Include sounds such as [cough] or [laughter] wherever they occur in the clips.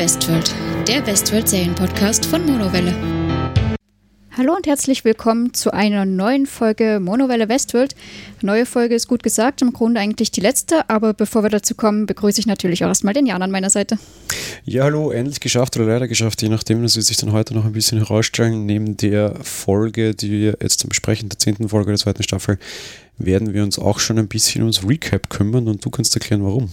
Westworld, der Westworld-Serienpodcast von Monowelle. Hallo und herzlich willkommen zu einer neuen Folge Monowelle Westworld. Neue Folge ist gut gesagt, im Grunde eigentlich die letzte, aber bevor wir dazu kommen, begrüße ich natürlich auch erstmal den Jan an meiner Seite. Ja, hallo, endlich geschafft oder leider geschafft, je nachdem, das wird sich dann heute noch ein bisschen herausstellen. Neben der Folge, die wir jetzt zum Besprechen der zehnten Folge der zweiten Staffel, werden wir uns auch schon ein bisschen ums Recap kümmern und du kannst erklären, warum.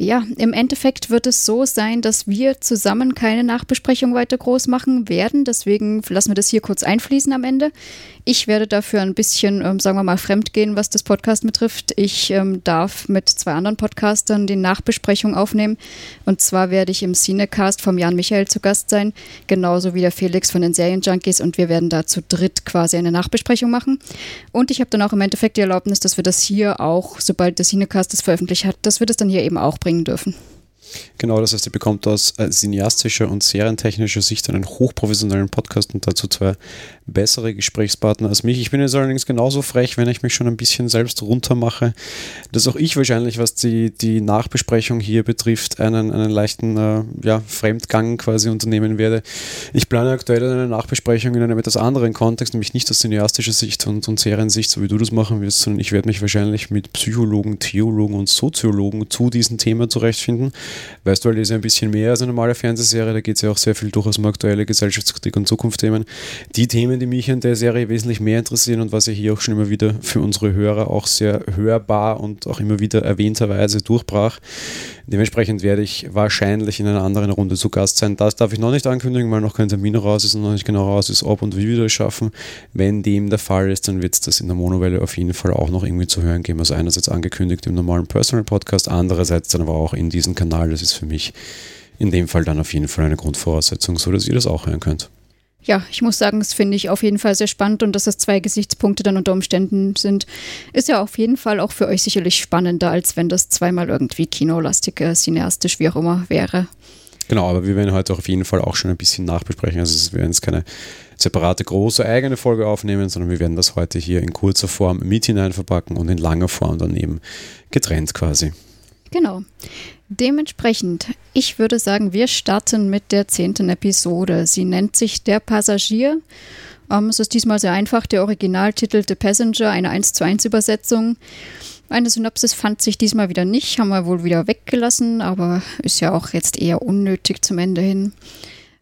Ja, im Endeffekt wird es so sein, dass wir zusammen keine Nachbesprechung weiter groß machen werden. Deswegen lassen wir das hier kurz einfließen am Ende. Ich werde dafür ein bisschen, ähm, sagen wir mal, fremd gehen, was das Podcast betrifft. Ich ähm, darf mit zwei anderen Podcastern die Nachbesprechung aufnehmen. Und zwar werde ich im Cinecast vom Jan Michael zu Gast sein, genauso wie der Felix von den Serienjunkies. Und wir werden da zu dritt quasi eine Nachbesprechung machen. Und ich habe dann auch im Endeffekt die Erlaubnis, dass wir das hier auch, sobald der Cinecast das veröffentlicht hat, dass wir das dann hier eben auch bringen dürfen. Genau, das heißt, ihr bekommt aus äh, cineastischer und serientechnischer Sicht einen hochprofessionellen Podcast und dazu zwei bessere Gesprächspartner als mich. Ich bin jetzt allerdings genauso frech, wenn ich mich schon ein bisschen selbst runtermache, dass auch ich wahrscheinlich, was die, die Nachbesprechung hier betrifft, einen, einen leichten äh, ja, Fremdgang quasi unternehmen werde. Ich plane aktuell eine Nachbesprechung in einem etwas anderen Kontext, nämlich nicht aus cineastischer Sicht und, und Seriensicht, so wie du das machen wirst, sondern ich werde mich wahrscheinlich mit Psychologen, Theologen und Soziologen zu diesem Thema zurechtfinden. Weißt du, das ist ein bisschen mehr als eine normale Fernsehserie, da geht es ja auch sehr viel durchaus um aktuelle Gesellschaftskritik und Zukunftsthemen. Die Themen, die mich an der Serie wesentlich mehr interessieren und was ja hier auch schon immer wieder für unsere Hörer auch sehr hörbar und auch immer wieder erwähnterweise durchbrach. Dementsprechend werde ich wahrscheinlich in einer anderen Runde zu Gast sein. Das darf ich noch nicht ankündigen, weil noch kein Termin raus ist und noch nicht genau raus ist, ob und wie wir das schaffen. Wenn dem der Fall ist, dann wird es das in der Monowelle auf jeden Fall auch noch irgendwie zu hören geben. Also einerseits angekündigt im normalen Personal Podcast, andererseits dann aber auch in diesem Kanal. Das ist für mich in dem Fall dann auf jeden Fall eine Grundvoraussetzung, so dass ihr das auch hören könnt. Ja, ich muss sagen, das finde ich auf jeden Fall sehr spannend und dass das zwei Gesichtspunkte dann unter Umständen sind, ist ja auf jeden Fall auch für euch sicherlich spannender, als wenn das zweimal irgendwie kinolastig, äh, cineastisch, wie auch immer wäre. Genau, aber wir werden heute auf jeden Fall auch schon ein bisschen nachbesprechen. Also wir werden jetzt keine separate große eigene Folge aufnehmen, sondern wir werden das heute hier in kurzer Form mit hinein verpacken und in langer Form daneben getrennt quasi. Genau. Dementsprechend, ich würde sagen, wir starten mit der zehnten Episode. Sie nennt sich Der Passagier. Ähm, es ist diesmal sehr einfach. Der Originaltitel The Passenger, eine 1 zu 1 Übersetzung. Eine Synopsis fand sich diesmal wieder nicht, haben wir wohl wieder weggelassen, aber ist ja auch jetzt eher unnötig zum Ende hin.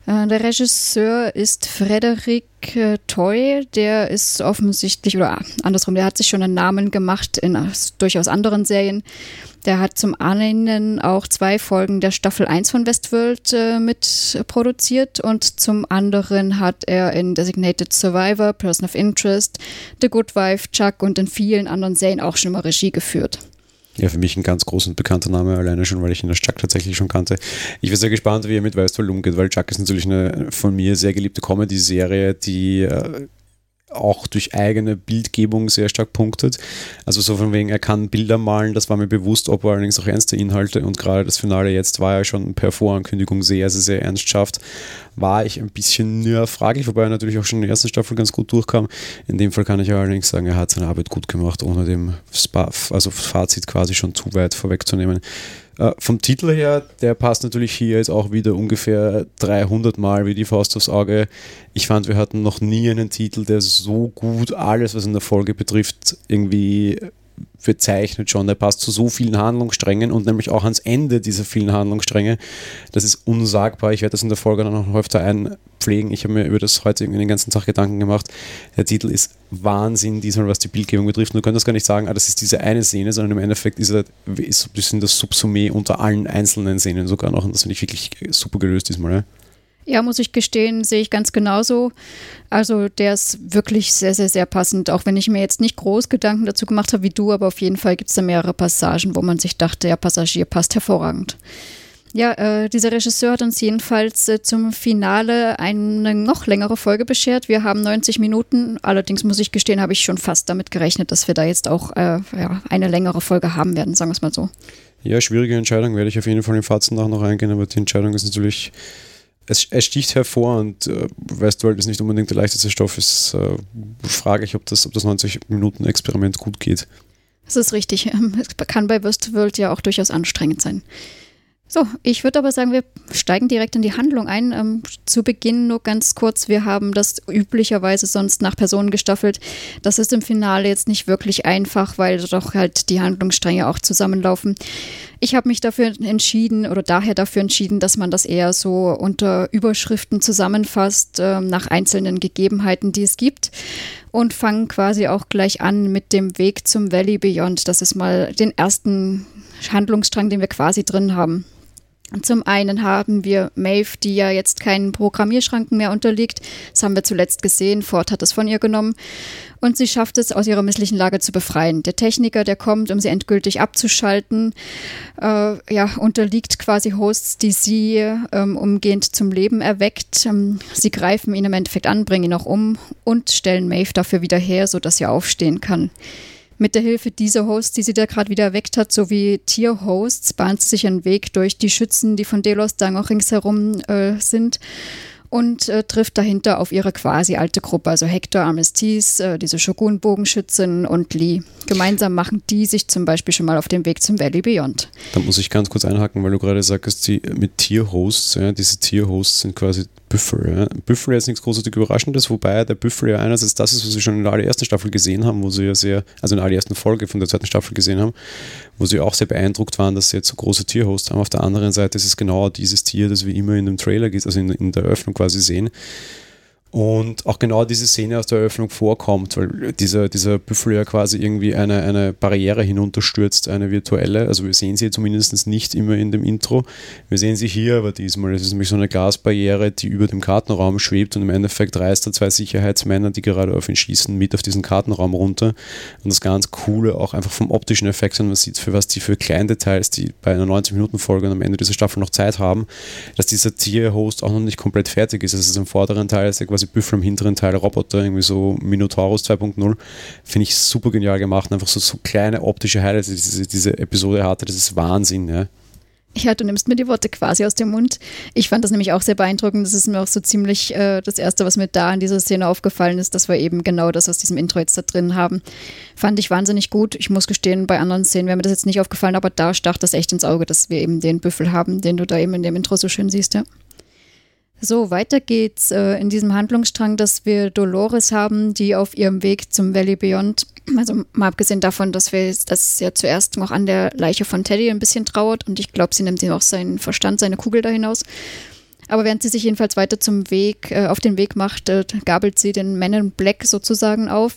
Äh, der Regisseur ist Frederik äh, Toy, der ist offensichtlich, oder andersrum, der hat sich schon einen Namen gemacht in durchaus anderen Serien. Der hat zum einen auch zwei Folgen der Staffel 1 von Westworld äh, mit produziert und zum anderen hat er in Designated Survivor, Person of Interest, The Good Wife, Chuck und in vielen anderen Serien auch schon mal Regie geführt. Ja, für mich ein ganz groß und bekannter Name, alleine schon, weil ich ihn als Chuck tatsächlich schon kannte. Ich bin sehr gespannt, wie er mit Westworld umgeht, weil Chuck ist natürlich eine von mir sehr geliebte Comedy-Serie, die äh, auch durch eigene Bildgebung sehr stark punktet. Also so von wegen, er kann Bilder malen, das war mir bewusst, ob er allerdings auch ernste Inhalte und gerade das Finale jetzt war ja schon per Vorankündigung sehr, sehr, sehr ernst schafft, war ich ein bisschen nur fraglich, wobei er natürlich auch schon in der ersten Staffel ganz gut durchkam. In dem Fall kann ich allerdings sagen, er hat seine Arbeit gut gemacht, ohne dem Spa also Fazit quasi schon zu weit vorwegzunehmen. Äh, vom Titel her, der passt natürlich hier jetzt auch wieder ungefähr 300 Mal wie die Faust aufs Auge. Ich fand, wir hatten noch nie einen Titel, der so gut alles, was in der Folge betrifft, irgendwie bezeichnet schon. Der passt zu so vielen Handlungssträngen und nämlich auch ans Ende dieser vielen Handlungsstränge. Das ist unsagbar. Ich werde das in der Folge dann noch öfter einpflegen. Ich habe mir über das heute irgendwie den ganzen Tag Gedanken gemacht. Der Titel ist Wahnsinn, diesmal was die Bildgebung betrifft. Du könntest gar nicht sagen, ah, das ist diese eine Szene, sondern im Endeffekt ist er, ist, das Subsummé unter allen einzelnen Szenen sogar noch. Und das finde ich wirklich super gelöst diesmal. Ja? Ja, muss ich gestehen, sehe ich ganz genauso. Also der ist wirklich sehr, sehr, sehr passend, auch wenn ich mir jetzt nicht groß Gedanken dazu gemacht habe wie du, aber auf jeden Fall gibt es da mehrere Passagen, wo man sich dachte, der Passagier passt hervorragend. Ja, äh, dieser Regisseur hat uns jedenfalls äh, zum Finale eine noch längere Folge beschert. Wir haben 90 Minuten. Allerdings muss ich gestehen, habe ich schon fast damit gerechnet, dass wir da jetzt auch äh, ja, eine längere Folge haben werden, sagen wir es mal so. Ja, schwierige Entscheidung, werde ich auf jeden Fall im Fazit nach noch eingehen, aber die Entscheidung ist natürlich es, es, sticht hervor und äh, Westworld ist nicht unbedingt der leichteste Stoff. Es äh, frage ich, ob das, ob das 90-Minuten-Experiment gut geht. Das ist richtig. [laughs] Es kann bei Westworld ja auch durchaus anstrengend sein. So, ich würde aber sagen, wir steigen direkt in die Handlung ein. Ähm, zu Beginn nur ganz kurz, wir haben das üblicherweise sonst nach Personen gestaffelt. Das ist im Finale jetzt nicht wirklich einfach, weil doch halt die Handlungsstränge auch zusammenlaufen. Ich habe mich dafür entschieden oder daher dafür entschieden, dass man das eher so unter Überschriften zusammenfasst, äh, nach einzelnen Gegebenheiten, die es gibt. Und fange quasi auch gleich an mit dem Weg zum Valley Beyond. Das ist mal den ersten Handlungsstrang, den wir quasi drin haben. Zum einen haben wir Maeve, die ja jetzt keinen Programmierschranken mehr unterliegt. Das haben wir zuletzt gesehen. Ford hat es von ihr genommen. Und sie schafft es, aus ihrer misslichen Lage zu befreien. Der Techniker, der kommt, um sie endgültig abzuschalten, äh, ja, unterliegt quasi Hosts, die sie ähm, umgehend zum Leben erweckt. Ähm, sie greifen ihn im Endeffekt an, bringen ihn auch um und stellen Maeve dafür wieder her, sodass sie aufstehen kann. Mit der Hilfe dieser Hosts, die sie da gerade wieder erweckt hat, sowie Tierhosts, bahnt sie sich einen Weg durch die Schützen, die von Delos dann auch ringsherum äh, sind und äh, trifft dahinter auf ihre quasi alte Gruppe, also Hector, Armistice, äh, diese Shogun-Bogenschützin und Lee. Gemeinsam machen die sich zum Beispiel schon mal auf den Weg zum Valley Beyond. Da muss ich ganz kurz einhaken, weil du gerade sagst, sie mit Tierhosts, ja, diese Tierhosts sind quasi Büffel. Ja. Büffel ist nichts großartig Überraschendes, wobei der Büffel ja einerseits das ist, was wir schon in der allerersten Staffel gesehen haben, wo sie ja sehr, also in der allerersten Folge von der zweiten Staffel gesehen haben, wo sie auch sehr beeindruckt waren, dass sie jetzt so große Tierhosts haben. Auf der anderen Seite ist es genau dieses Tier, das wir immer in dem Trailer, also in, in der Eröffnung quasi sehen. Und auch genau diese Szene aus der Eröffnung vorkommt, weil dieser, dieser Büffel ja quasi irgendwie eine, eine Barriere hinunterstürzt, eine virtuelle. Also wir sehen sie zumindest nicht immer in dem Intro. Wir sehen sie hier aber diesmal. Es ist nämlich so eine Glasbarriere, die über dem Kartenraum schwebt und im Endeffekt reißt er zwei Sicherheitsmänner, die gerade auf ihn schießen, mit auf diesen Kartenraum runter. Und das ganz Coole auch einfach vom optischen Effekt, und man sieht, für was die für Kleindetails, die bei einer 90-Minuten-Folge am Ende dieser Staffel noch Zeit haben, dass dieser Tierhost auch noch nicht komplett fertig ist. Also im vorderen Teil ist er quasi Büffel im hinteren Teil Roboter, irgendwie so Minotaurus 2.0. Finde ich super genial gemacht. Einfach so, so kleine optische Highlights, die diese, diese Episode hatte. Das ist Wahnsinn, ja. Ja, du nimmst mir die Worte quasi aus dem Mund. Ich fand das nämlich auch sehr beeindruckend. Das ist mir auch so ziemlich äh, das Erste, was mir da in dieser Szene aufgefallen ist, dass wir eben genau das aus diesem Intro jetzt da drin haben. Fand ich wahnsinnig gut. Ich muss gestehen, bei anderen Szenen wäre mir das jetzt nicht aufgefallen, aber da stach das echt ins Auge, dass wir eben den Büffel haben, den du da eben in dem Intro so schön siehst, ja. So, weiter geht's äh, in diesem Handlungsstrang, dass wir Dolores haben, die auf ihrem Weg zum Valley Beyond, [clears throat] also mal abgesehen davon, dass wir das ja zuerst noch an der Leiche von Teddy ein bisschen trauert und ich glaube, sie nimmt ihm auch seinen Verstand, seine Kugel da hinaus. Aber während sie sich jedenfalls weiter zum Weg, äh, auf den Weg macht, äh, gabelt sie den Man in Black sozusagen auf.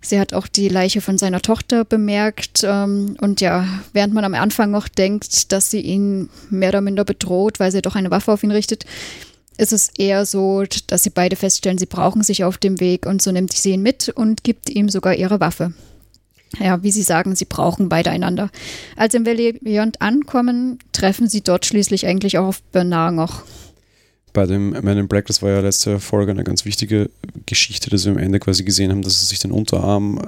Sie hat auch die Leiche von seiner Tochter bemerkt. Ähm, und ja, während man am Anfang noch denkt, dass sie ihn mehr oder minder bedroht, weil sie doch eine Waffe auf ihn richtet, ist es eher so, dass sie beide feststellen, sie brauchen sich auf dem Weg und so nimmt sie ihn mit und gibt ihm sogar ihre Waffe. Ja, wie Sie sagen, sie brauchen beide einander. Als sie Valley Beyond ankommen, treffen sie dort schließlich eigentlich auch auf Bernard noch. Bei dem Man in Black, das war ja letzte Folge eine ganz wichtige Geschichte, dass wir am Ende quasi gesehen haben, dass er sich den Unterarm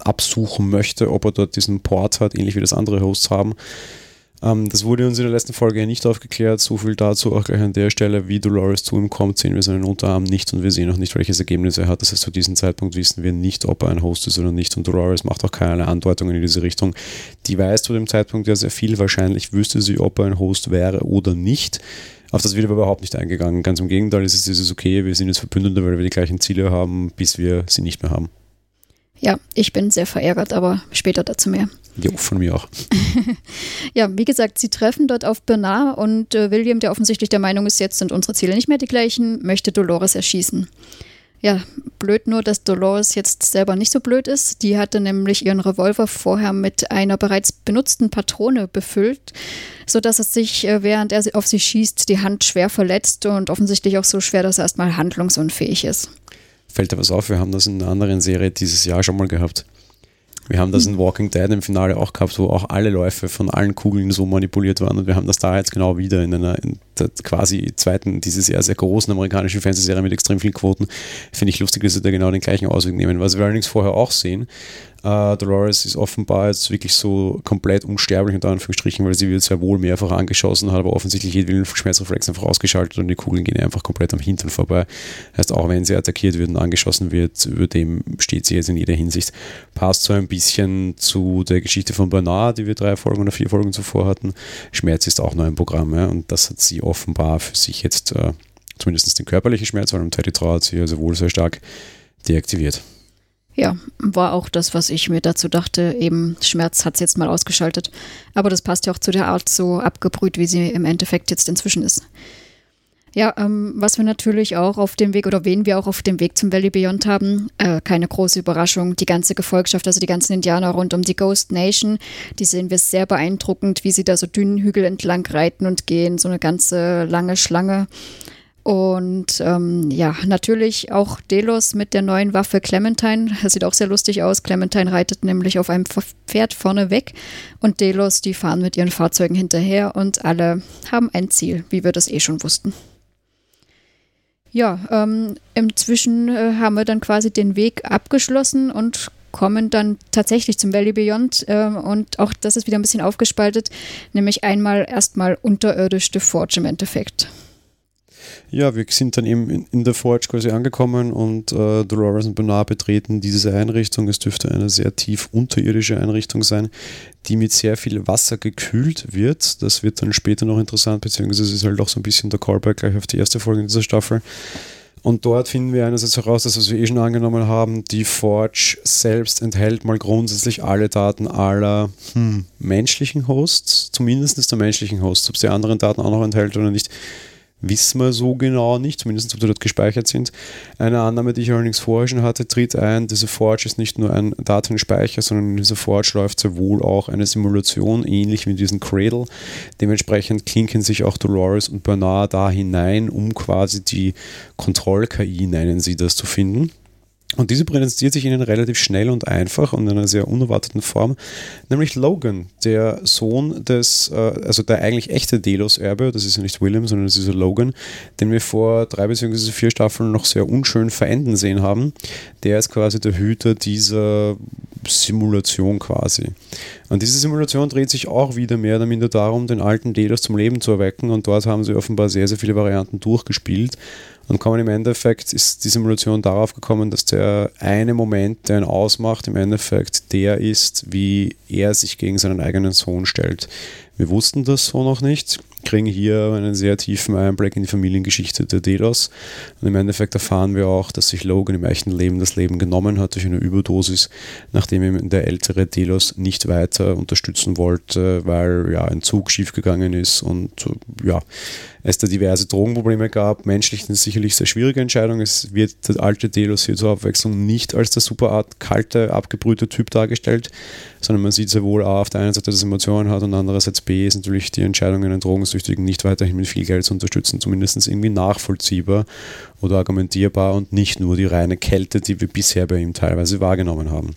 absuchen möchte, ob er dort diesen Port hat, ähnlich wie das andere Hosts haben. Ähm, das wurde uns in der letzten Folge nicht aufgeklärt. So viel dazu auch gleich an der Stelle. Wie Dolores zu ihm kommt, sehen wir seinen Unterarm nicht und wir sehen auch nicht, welches Ergebnis er hat. Das heißt, zu diesem Zeitpunkt wissen wir nicht, ob er ein Host ist oder nicht. Und Dolores macht auch keine Andeutungen in diese Richtung. Die weiß zu dem Zeitpunkt ja sehr viel. Wahrscheinlich wüsste sie, ob er ein Host wäre oder nicht. Auf das wird aber überhaupt nicht eingegangen. Ganz im Gegenteil, es ist dieses okay, wir sind jetzt Verbündete, weil wir die gleichen Ziele haben, bis wir sie nicht mehr haben. Ja, ich bin sehr verärgert, aber später dazu mehr. Ja, von mir auch. [laughs] ja, wie gesagt, sie treffen dort auf Bernard und äh, William, der offensichtlich der Meinung ist, jetzt sind unsere Ziele nicht mehr die gleichen, möchte Dolores erschießen. Ja, blöd nur, dass Dolores jetzt selber nicht so blöd ist. Die hatte nämlich ihren Revolver vorher mit einer bereits benutzten Patrone befüllt, sodass es sich, äh, während er auf sie schießt, die Hand schwer verletzt und offensichtlich auch so schwer, dass er erstmal handlungsunfähig ist. Fällt dir was auf? Wir haben das in einer anderen Serie dieses Jahr schon mal gehabt. Wir haben das in Walking Dead im Finale auch gehabt, wo auch alle Läufe von allen Kugeln so manipuliert waren und wir haben das da jetzt genau wieder in einer in quasi zweiten, dieses Jahr sehr großen amerikanischen Fernsehserie mit extrem vielen Quoten. Finde ich lustig, dass sie da genau den gleichen Ausweg nehmen. Was wir allerdings vorher auch sehen, Uh, Dolores ist offenbar jetzt wirklich so komplett unsterblich unter Anführungsstrichen, weil sie wird sehr wohl mehrfach angeschossen, hat aber offensichtlich jeden Schmerzreflex einfach ausgeschaltet und die Kugeln gehen einfach komplett am Hintern vorbei. Heißt, auch wenn sie attackiert wird und angeschossen wird, über dem steht sie jetzt in jeder Hinsicht. Passt so ein bisschen zu der Geschichte von Bernard, die wir drei Folgen oder vier Folgen zuvor hatten. Schmerz ist auch noch ein Programm ja, und das hat sie offenbar für sich jetzt äh, zumindest den körperlichen Schmerz, weil um Teddy trauert sie also wohl sehr stark deaktiviert. Ja, war auch das, was ich mir dazu dachte. Eben, Schmerz hat es jetzt mal ausgeschaltet. Aber das passt ja auch zu der Art so abgebrüht, wie sie im Endeffekt jetzt inzwischen ist. Ja, ähm, was wir natürlich auch auf dem Weg oder wen wir auch auf dem Weg zum Valley Beyond haben, äh, keine große Überraschung, die ganze Gefolgschaft, also die ganzen Indianer rund um die Ghost Nation, die sehen wir sehr beeindruckend, wie sie da so dünnen Hügel entlang reiten und gehen, so eine ganze lange Schlange. Und ähm, ja, natürlich auch Delos mit der neuen Waffe Clementine. Das [laughs] sieht auch sehr lustig aus. Clementine reitet nämlich auf einem Pferd vorne weg und Delos, die fahren mit ihren Fahrzeugen hinterher und alle haben ein Ziel, wie wir das eh schon wussten. Ja, ähm, inzwischen äh, haben wir dann quasi den Weg abgeschlossen und kommen dann tatsächlich zum Valley Beyond äh, und auch das ist wieder ein bisschen aufgespaltet, nämlich einmal erstmal unterirdisch The Forge im Endeffekt. Ja, wir sind dann eben in, der Forge quasi angekommen und äh, Dolores und Bernard betreten diese Einrichtung. Es dürfte eine sehr tief unterirdische Einrichtung sein, die mit sehr viel Wasser gekühlt wird. Das wird dann später noch interessant, beziehungsweise ist halt auch so ein bisschen der Callback gleich auf die erste Folge dieser Staffel. Und dort finden wir einerseits heraus, dass was wir eh schon angenommen haben, die Forge selbst enthält mal grundsätzlich alle Daten aller hm, menschlichen Hosts, zumindest der menschlichen Hosts. Ob sie anderen Daten auch noch enthält oder nicht, wissen wir so genau nicht, zumindest ob die dort gespeichert sind. Eine Annahme, die ich allerdings vorher schon hatte, tritt ein, diese Forge ist nicht nur ein Datenspeicher, sondern in dieser Forge läuft sehr wohl auch eine Simulation, ähnlich wie in diesem Cradle. Dementsprechend klinken sich auch Dolores und Bernard da hinein, um quasi die Kontroll-KI, nennen sie das, zu finden. Und diese präsentiert sich ihnen relativ schnell und einfach und in einer sehr unerwarteten Form, nämlich Logan, der Sohn des, äh, also der eigentlich echte Delos-Erbe, das ist ja nicht William, sondern das ist ja Logan, den wir vor drei bzw. vier Staffeln noch sehr unschön verenden sehen haben. Der ist quasi der Hüter dieser Simulation quasi. Und diese Simulation dreht sich auch wieder mehr oder minder darum, den alten Delos zum Leben zu erwecken und dort haben sie offenbar sehr, sehr viele Varianten durchgespielt und kommen im Endeffekt, ist die Simulation darauf gekommen, dass der eine Moment, der ihn ausmacht, im Endeffekt der ist, wie er sich gegen seinen eigenen Sohn stellt. Wir wussten das so noch nicht, kriegen hier einen sehr tiefen Einblick in die Familiengeschichte der Delos. Und im Endeffekt erfahren wir auch, dass sich Logan im echten Leben das Leben genommen hat durch eine Überdosis, nachdem ihm der ältere Delos nicht weiter unterstützen wollte, weil ja ein Zug schiefgegangen ist und ja, es da diverse Drogenprobleme gab. Menschlich eine sicherlich sehr schwierige Entscheidung. Es wird der alte Delos hier zur Abwechslung nicht als der superart kalte, abgebrühte Typ dargestellt, sondern man sieht sehr wohl A, auf der einen Seite, dass er Emotionen hat und andererseits B ist natürlich die Entscheidung, einen Drogensüchtigen nicht weiterhin mit viel Geld zu unterstützen, zumindest irgendwie nachvollziehbar oder argumentierbar und nicht nur die reine Kälte, die wir bisher bei ihm teilweise wahrgenommen haben.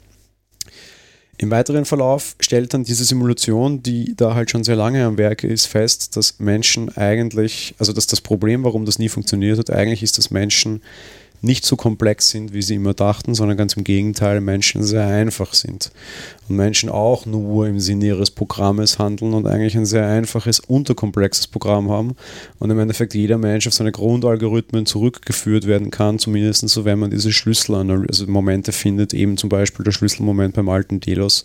Im weiteren Verlauf stellt dann diese Simulation, die da halt schon sehr lange am Werke ist, fest, dass Menschen eigentlich, also dass das Problem, warum das nie funktioniert hat, eigentlich ist, dass Menschen nicht so komplex sind, wie sie immer dachten, sondern ganz im Gegenteil, Menschen sehr einfach sind. Und Menschen auch nur im Sinne ihres Programmes handeln und eigentlich ein sehr einfaches, unterkomplexes Programm haben. Und im Endeffekt jeder Mensch auf seine Grundalgorithmen zurückgeführt werden kann, zumindest so, wenn man diese Schlüsselmomente also findet, eben zum Beispiel der Schlüsselmoment beim alten Delos,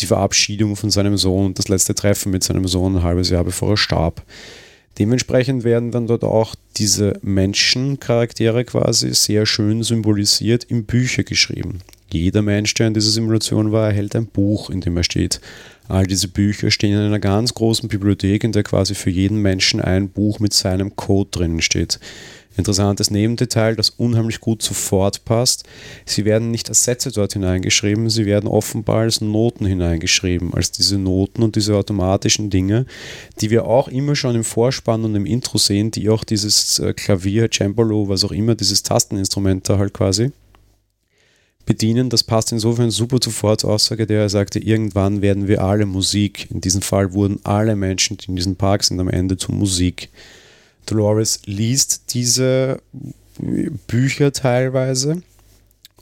die Verabschiedung von seinem Sohn und das letzte Treffen mit seinem Sohn ein halbes Jahr bevor er starb. Dementsprechend werden dann dort auch diese Menschencharaktere quasi sehr schön symbolisiert in Bücher geschrieben. Jeder Mensch, der in dieser Simulation war, erhält ein Buch, in dem er steht. All diese Bücher stehen in einer ganz großen Bibliothek, in der quasi für jeden Menschen ein Buch mit seinem Code drinnen steht. Interessantes Nebendetail, das unheimlich gut sofort passt. Sie werden nicht als Sätze dort hineingeschrieben, sie werden offenbar als Noten hineingeschrieben, als diese Noten und diese automatischen Dinge, die wir auch immer schon im Vorspann und im Intro sehen, die auch dieses äh, Klavier, Cembalo, was auch immer, dieses Tasteninstrument da halt quasi bedienen. Das passt insofern super zu Fords Aussage, der er sagte, irgendwann werden wir alle Musik. In diesem Fall wurden alle Menschen, die in diesem Park sind, am Ende zu Musik. Dolores liest diese Bücher teilweise.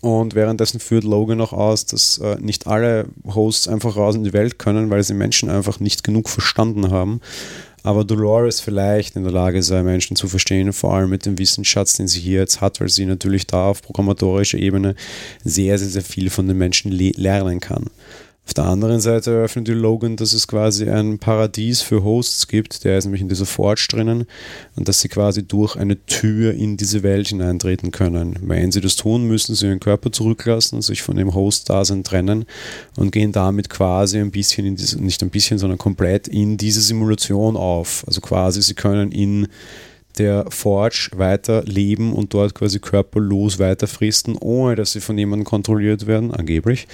Und währenddessen führt Logan noch aus, dass äh, nicht alle Hosts einfach raus in die Welt können, weil sie Menschen einfach nicht genug verstanden haben. Aber Dolores vielleicht in der Lage sei, Menschen zu verstehen, vor allem mit dem Wissensschatz, den sie hier jetzt hat, weil sie natürlich da auf programmatorischer Ebene sehr, sehr, sehr viel von den Menschen lernen kann. Auf der anderen Seite eröffnet die Logan, dass es quasi ein Paradies für Hosts gibt, der ist nämlich in dieser Forge drinnen und dass sie quasi durch eine Tür in diese Welt hineintreten können. Wenn sie das tun, müssen sie ihren Körper zurücklassen und sich von dem Host-Dasein trennen und gehen damit quasi ein bisschen in diese, nicht ein bisschen, sondern komplett in diese Simulation auf. Also quasi sie können in der Forge weiter leben und dort quasi körperlos weiter fristen, ohne dass sie von jemandem kontrolliert werden, angeblich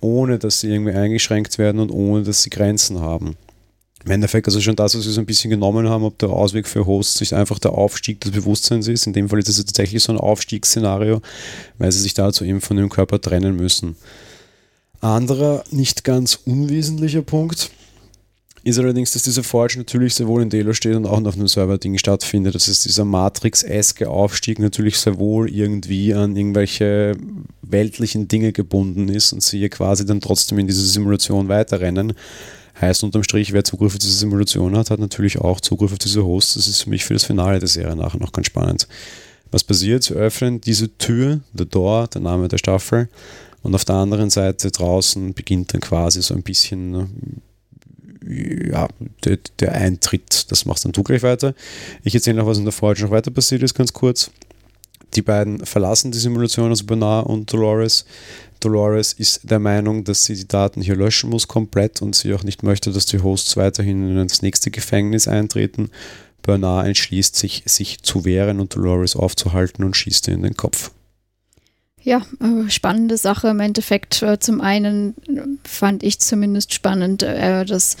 ohne dass sie irgendwie eingeschränkt werden und ohne dass sie Grenzen haben. Im Endeffekt also schon das, was wir so ein bisschen genommen haben, ob der Ausweg für Hosts nicht einfach der Aufstieg des Bewusstseins ist. In dem Fall ist es tatsächlich so ein Aufstiegsszenario, weil sie sich dazu eben von dem Körper trennen müssen. Anderer, nicht ganz unwesentlicher Punkt, ist allerdings, dass dieser Forge natürlich sehr wohl in Delo steht und auch auf einem Server-Ding stattfindet. Das ist dieser Matrix-eske Aufstieg natürlich sehr wohl irgendwie an irgendwelche weltlichen Dinge gebunden ist und sie hier quasi dann trotzdem in diese Simulation weiterrennen. Heißt unterm Strich, wer Zugriff auf diese Simulation hat, hat natürlich auch Zugriff auf diese Hosts. Das ist für mich für das Finale der Serie nachher noch ganz spannend. Was passiert? Sie öffnen diese Tür, The Door, der Name der Staffel, und auf der anderen Seite draußen beginnt dann quasi so ein bisschen ne, ja, der, der, Eintritt, das machst dann du gleich weiter. Ich erzähle noch, was in der Forge noch weiter passiert ist, ganz kurz. Die beiden verlassen die Simulation, also Bernard und Dolores. Dolores ist der Meinung, dass sie die Daten hier löschen muss komplett und sie auch nicht möchte, dass die Hosts weiterhin in das nächste Gefängnis eintreten. Bernard entschließt sich, sich zu wehren und Dolores aufzuhalten und schießt ihr in den Kopf. Ja, äh, spannende Sache im Endeffekt. Äh, zum einen fand ich zumindest spannend, äh, dass,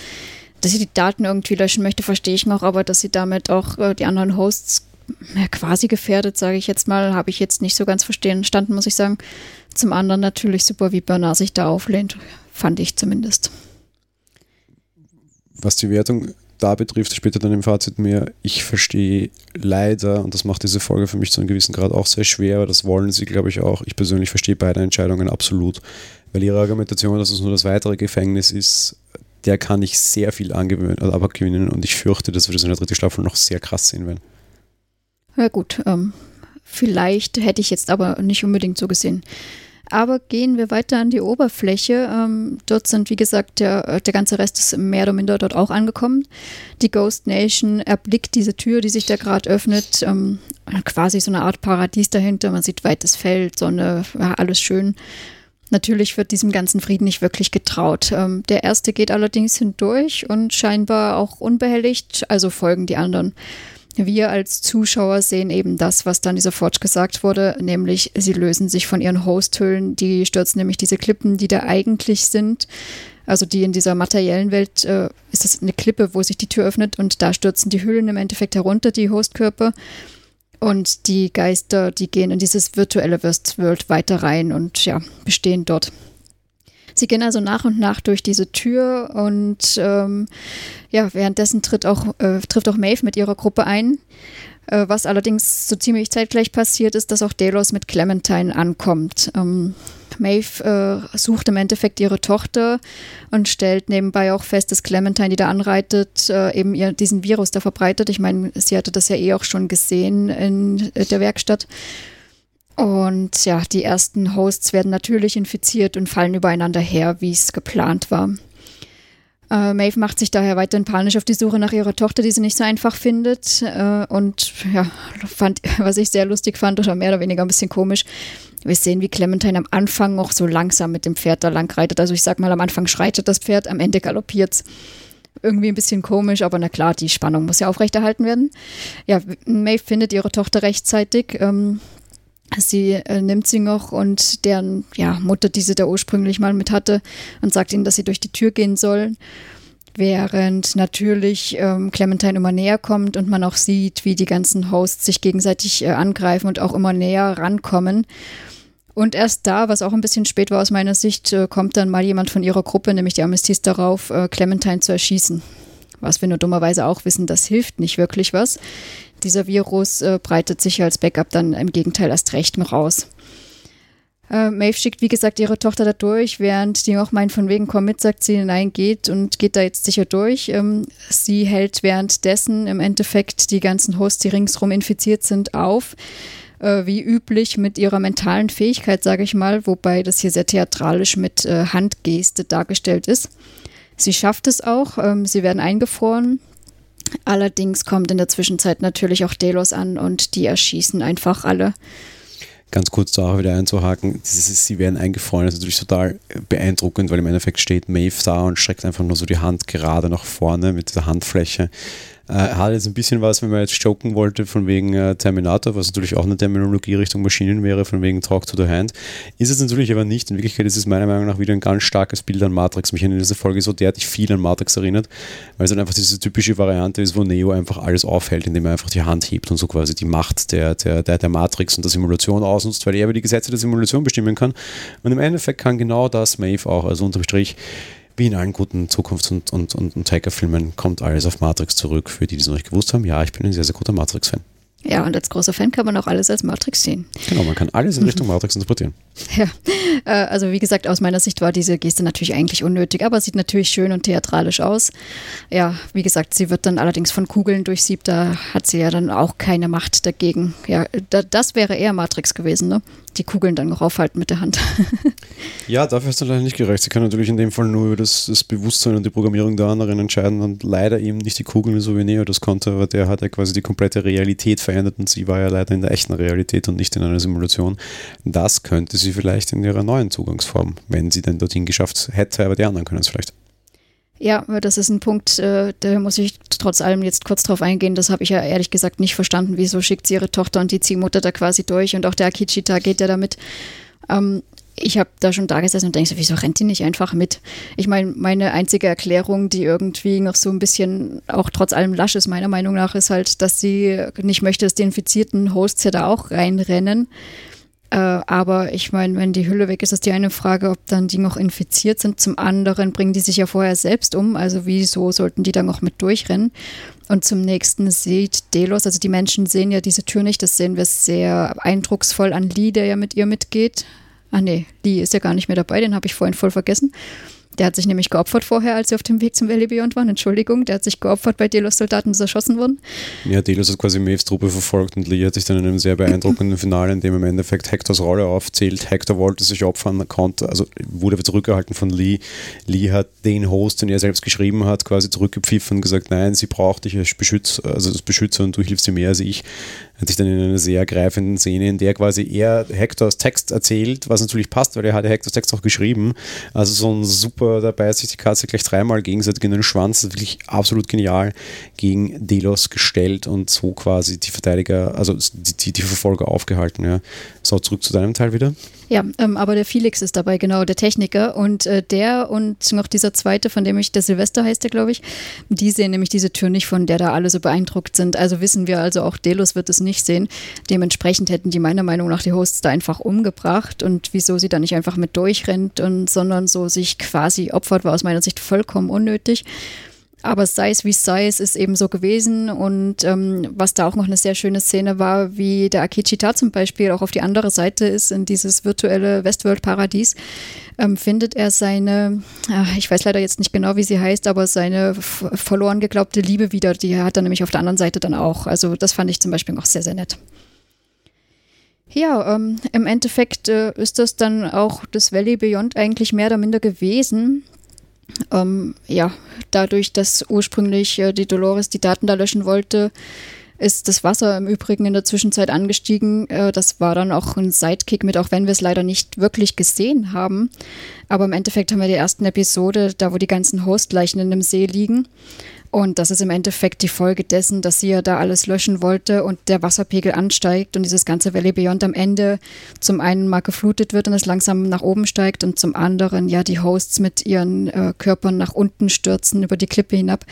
dass sie die Daten irgendwie löschen möchte, verstehe ich noch, aber dass sie damit auch die anderen Hosts ja, quasi gefährdet, sage ich jetzt mal, habe ich jetzt nicht so ganz verstanden, muss ich sagen. Zum anderen natürlich super, wie Bernard sich da auflehnt, fand ich zumindest. Was die Wertung da betrifft, später dann im Fazit mehr, ich verstehe leider, und das macht diese Folge für mich zu einem gewissen Grad auch sehr schwer, aber das wollen sie, glaube ich, auch. Ich persönlich verstehe beide Entscheidungen absolut, weil ihre Argumentation, dass es nur das weitere Gefängnis ist, der kann ich sehr viel angewöhnen, also abgewinnen und ich fürchte, dass wir das in der dritten Staffel noch sehr krass sehen werden. Ja gut, ähm, vielleicht hätte ich jetzt aber nicht unbedingt so gesehen. Aber gehen wir weiter an die Oberfläche. Ähm, dort sind, wie gesagt, der, äh, der ganze Rest ist mehr oder minder dort auch angekommen. Die Ghost Nation erblickt diese Tür, die sich da gerade öffnet. Ähm, quasi so eine Art Paradies dahinter. Man sieht weites Feld, Sonne, ja, alles schön. Natürlich wird diesem ganzen Frieden nicht wirklich getraut. Ähm, der erste geht allerdings hindurch und scheinbar auch unbehelligt, also folgen die anderen. Wir als Zuschauer sehen eben das, was dann dieser Forge gesagt wurde, nämlich sie lösen sich von ihren Hosthüllen, die stürzen nämlich diese Klippen, die da eigentlich sind. Also die in dieser materiellen Welt äh, ist das eine Klippe, wo sich die Tür öffnet und da stürzen die Hüllen im Endeffekt herunter, die Hostkörper. Und die Geister, die gehen in dieses virtuelle World weiter rein und ja, bestehen dort. Sie gehen also nach und nach durch diese Tür und ähm, ja, währenddessen tritt auch, äh, trifft auch Maeve mit ihrer Gruppe ein. Äh, was allerdings so ziemlich zeitgleich passiert, ist, dass auch Delos mit Clementine ankommt. Ähm, Maeve äh, sucht im Endeffekt ihre Tochter und stellt nebenbei auch fest, dass Clementine, die da anreitet, äh, eben ihr diesen Virus da verbreitet. Ich meine, sie hatte das ja eh auch schon gesehen in äh, der Werkstatt. Und ja, die ersten Hosts werden natürlich infiziert und fallen übereinander her, wie es geplant war. Äh, Maeve macht sich daher weiterhin panisch auf die Suche nach ihrer Tochter, die sie nicht so einfach findet. Äh, und ja, fand, [laughs] was ich sehr lustig fand oder mehr oder weniger ein bisschen komisch, wir sehen, wie Clementine am Anfang noch so langsam mit dem Pferd da lang reitet. Also ich sag mal, am Anfang schreitet das Pferd, am Ende galoppiert's. Irgendwie ein bisschen komisch, aber na klar, die Spannung muss ja aufrechterhalten werden. Ja, Maeve findet ihre Tochter rechtzeitig. Ähm, Sie äh, nimmt sie noch und deren ja, Mutter, die sie da ursprünglich mal mit hatte, und sagt ihnen, dass sie durch die Tür gehen sollen. Während natürlich ähm, Clementine immer näher kommt und man auch sieht, wie die ganzen Hosts sich gegenseitig äh, angreifen und auch immer näher rankommen. Und erst da, was auch ein bisschen spät war aus meiner Sicht, äh, kommt dann mal jemand von ihrer Gruppe, nämlich die Amestis, darauf, äh, Clementine zu erschießen. Was wir nur dummerweise auch wissen, das hilft nicht wirklich was dieser Virus äh, breitet sich als Backup dann im Gegenteil erst recht noch aus. Äh, Maeve schickt, wie gesagt, ihre Tochter da durch, während die auch meint, von wegen, komm mit, sagt sie, nein, geht und geht da jetzt sicher durch. Ähm, sie hält währenddessen im Endeffekt die ganzen Hosts, die ringsrum infiziert sind, auf äh, wie üblich mit ihrer mentalen Fähigkeit, sage ich mal, wobei das hier sehr theatralisch mit äh, Handgeste dargestellt ist. Sie schafft es auch, ähm, sie werden eingefroren. Allerdings kommt in der Zwischenzeit natürlich auch Delos an und die erschießen einfach alle. Ganz kurz da auch wieder einzuhaken, dieses, sie werden eingefroren, das ist natürlich total beeindruckend, weil im Endeffekt steht Maeve da und streckt einfach nur so die Hand gerade nach vorne mit dieser Handfläche äh, hat jetzt ein bisschen was, wenn man jetzt joken wollte, von wegen äh, Terminator, was natürlich auch eine Terminologie Richtung Maschinen wäre, von wegen Talk to the Hand. Ist es natürlich aber nicht. In Wirklichkeit ist es meiner Meinung nach wieder ein ganz starkes Bild an Matrix. Mich in dieser Folge so derartig viel an Matrix erinnert, weil es dann einfach diese typische Variante ist, wo Neo einfach alles aufhält, indem er einfach die Hand hebt und so quasi die Macht der, der, der, der Matrix und der Simulation ausnutzt, weil er über die Gesetze der Simulation bestimmen kann. Und im Endeffekt kann genau das Maeve auch. Also unterm Strich wie in allen guten Zukunfts- und, und, und, und Hacker-Filmen kommt alles auf Matrix zurück. Für die, die es noch nicht gewusst haben, ja, ich bin ein sehr, sehr guter Matrix-Fan. Ja, und als großer Fan kann man auch alles als Matrix sehen. Genau, man kann alles in Richtung [laughs] Matrix interpretieren. Ja, äh, also wie gesagt, aus meiner Sicht war diese Geste natürlich eigentlich unnötig, aber sieht natürlich schön und theatralisch aus. Ja, wie gesagt, sie wird dann allerdings von Kugeln durchsiebt, da hat sie ja dann auch keine Macht dagegen. Ja, das wäre eher Matrix gewesen, ne? Die Kugeln dann noch aufhalten mit der Hand. [laughs] ja, dafür ist dann leider nicht gerecht. Sie kann natürlich in dem Fall nur über das, das, Bewusstsein und die Programmierung der anderen entscheiden und leider eben nicht die Kugeln, so wie Neo das konnte, aber der hat ja quasi die komplette Realität verändert und sie war ja leider in der echten Realität und nicht in einer Simulation. Das könnte sie vielleicht in ihrer neuen Zugangsform, wenn sie denn dorthin geschafft hätte, aber die anderen können es vielleicht. Ja, das ist ein Punkt, äh, da muss ich trotz allem jetzt kurz drauf eingehen. Das habe ich ja ehrlich gesagt nicht verstanden. Wieso schickt sie ihre Tochter und die Ziehmutter da quasi durch und auch der Akichita geht ja damit. Ähm, ich habe da schon da gesessen und denke so, wieso rennt die nicht einfach mit? Ich meine, meine einzige Erklärung, die irgendwie noch so ein bisschen auch trotz allem lasch ist, meiner Meinung nach, ist halt, dass sie nicht möchte, dass die infizierten Hosts ja da auch reinrennen. Äh, aber ich meine, wenn die Hülle weg ist, ist die eine Frage, ob dann die noch infiziert sind. Zum anderen bringen die sich ja vorher selbst um. Also wieso sollten die dann noch mit durchrennen? Und zum nächsten sieht Delos, also die Menschen sehen ja diese Tür nicht. Das sehen wir sehr eindrucksvoll an Lee, der ja mit ihr mitgeht. Ah nee, Lee ist ja gar nicht mehr dabei, den habe ich vorhin voll vergessen. Der hat sich nämlich geopfert vorher, als sie auf dem Weg zum Valley Beyond waren. Entschuldigung, der hat sich geopfert bei Delos-Soldaten, die erschossen wurden. Ja, Delos hat quasi Maves Truppe verfolgt und Lee hat sich dann in einem sehr beeindruckenden [laughs] Finale, in dem im Endeffekt Hectors Rolle aufzählt. Hector wollte sich opfern, konnte, also wurde zurückgehalten von Lee. Lee hat den Host, den er selbst geschrieben hat, quasi zurückgepfiffen und gesagt, nein, sie braucht dich als Beschützer, also als Beschützer und du hilfst sie mehr als ich sich dann in einer sehr ergreifenden Szene, in der quasi er Hectors Text erzählt, was natürlich passt, weil er hat Hectors Text auch geschrieben. Also so ein super, dabei sich die Katze gleich dreimal gegenseitig in den Schwanz, wirklich absolut genial gegen Delos gestellt und so quasi die Verteidiger, also die, die, die Verfolger aufgehalten. Ja. So, zurück zu deinem Teil wieder. Ja, ähm, aber der Felix ist dabei, genau, der Techniker. Und äh, der und noch dieser zweite, von dem ich, der Silvester heißt der, glaube ich, die sehen nämlich diese Tür nicht, von der da alle so beeindruckt sind. Also wissen wir also auch, Delos wird es nicht sehen. Dementsprechend hätten die meiner Meinung nach die Hosts da einfach umgebracht. Und wieso sie da nicht einfach mit durchrennt, und, sondern so sich quasi opfert, war aus meiner Sicht vollkommen unnötig. Aber sei es wie sei, es ist eben so gewesen. Und ähm, was da auch noch eine sehr schöne Szene war, wie der Akichita zum Beispiel auch auf die andere Seite ist, in dieses virtuelle Westworld-Paradies, ähm, findet er seine, ach, ich weiß leider jetzt nicht genau, wie sie heißt, aber seine verloren geglaubte Liebe wieder. Die hat er nämlich auf der anderen Seite dann auch. Also das fand ich zum Beispiel auch sehr, sehr nett. Ja, ähm, im Endeffekt äh, ist das dann auch das Valley Beyond eigentlich mehr oder minder gewesen. Ähm, ja, dadurch, dass ursprünglich äh, die Dolores die Daten da löschen wollte, ist das Wasser im Übrigen in der Zwischenzeit angestiegen. Äh, das war dann auch ein Sidekick mit, auch wenn wir es leider nicht wirklich gesehen haben. Aber im Endeffekt haben wir die ersten Episode, da wo die ganzen Hostleichen in dem See liegen. Und das ist im Endeffekt die Folge dessen, dass sie ja da alles löschen wollte und der Wasserpegel ansteigt und dieses ganze Valley Beyond am Ende zum einen mal geflutet wird und es langsam nach oben steigt und zum anderen ja die Hosts mit ihren äh, Körpern nach unten stürzen über die Klippe hinab.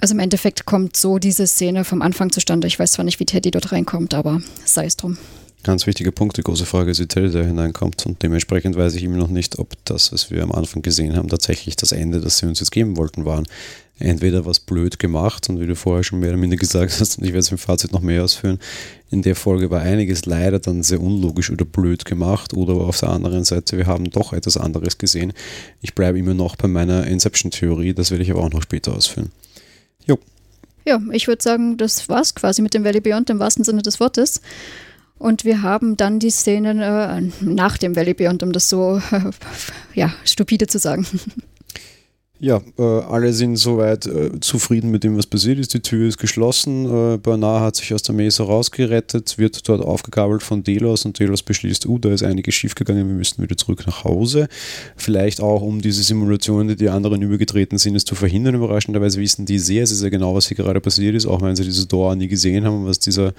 Also im Endeffekt kommt so diese Szene vom Anfang zustande. Ich weiß zwar nicht, wie Teddy dort reinkommt, aber sei es drum. Ganz wichtiger Punkt. Die große Frage ist, wie Teddy da hineinkommt. Und dementsprechend weiß ich immer noch nicht, ob das, was wir am Anfang gesehen haben, tatsächlich das Ende, das sie uns jetzt geben wollten, waren entweder was blöd gemacht und wie du vorher schon mehr oder minder gesagt hast, und ich werde es im Fazit noch mehr ausführen, in der Folge war einiges leider dann sehr unlogisch oder blöd gemacht oder auf der anderen Seite, wir haben doch etwas anderes gesehen. Ich bleibe immer noch bei meiner Inception-Theorie, das werde ich aber auch noch später ausführen. Jo. Ja, ich würde sagen, das war's quasi mit dem Valley Beyond im wahrsten Sinne des Wortes. Und wir haben dann die Szenen äh, nach dem Valley Beyond, um das so äh, [laughs] ja, stupide zu sagen. Ja, äh, alle sind soweit äh, zufrieden mit dem, was passiert ist. Die Tür ist geschlossen. Äh, Bernard hat sich aus der Mesa rausgerettet, wird dort aufgegabelt von Delos und Delos beschließt, uh, da ist einiges schiefgegangen, wir müssten wieder zurück nach Hause. Vielleicht auch, um diese Simulationen, die die anderen übergetreten sind, es zu verhindern. Überraschenderweise wissen die sehr, sehr, sehr genau, was hier gerade passiert ist, auch wenn sie dieses Door nie gesehen haben, was dieser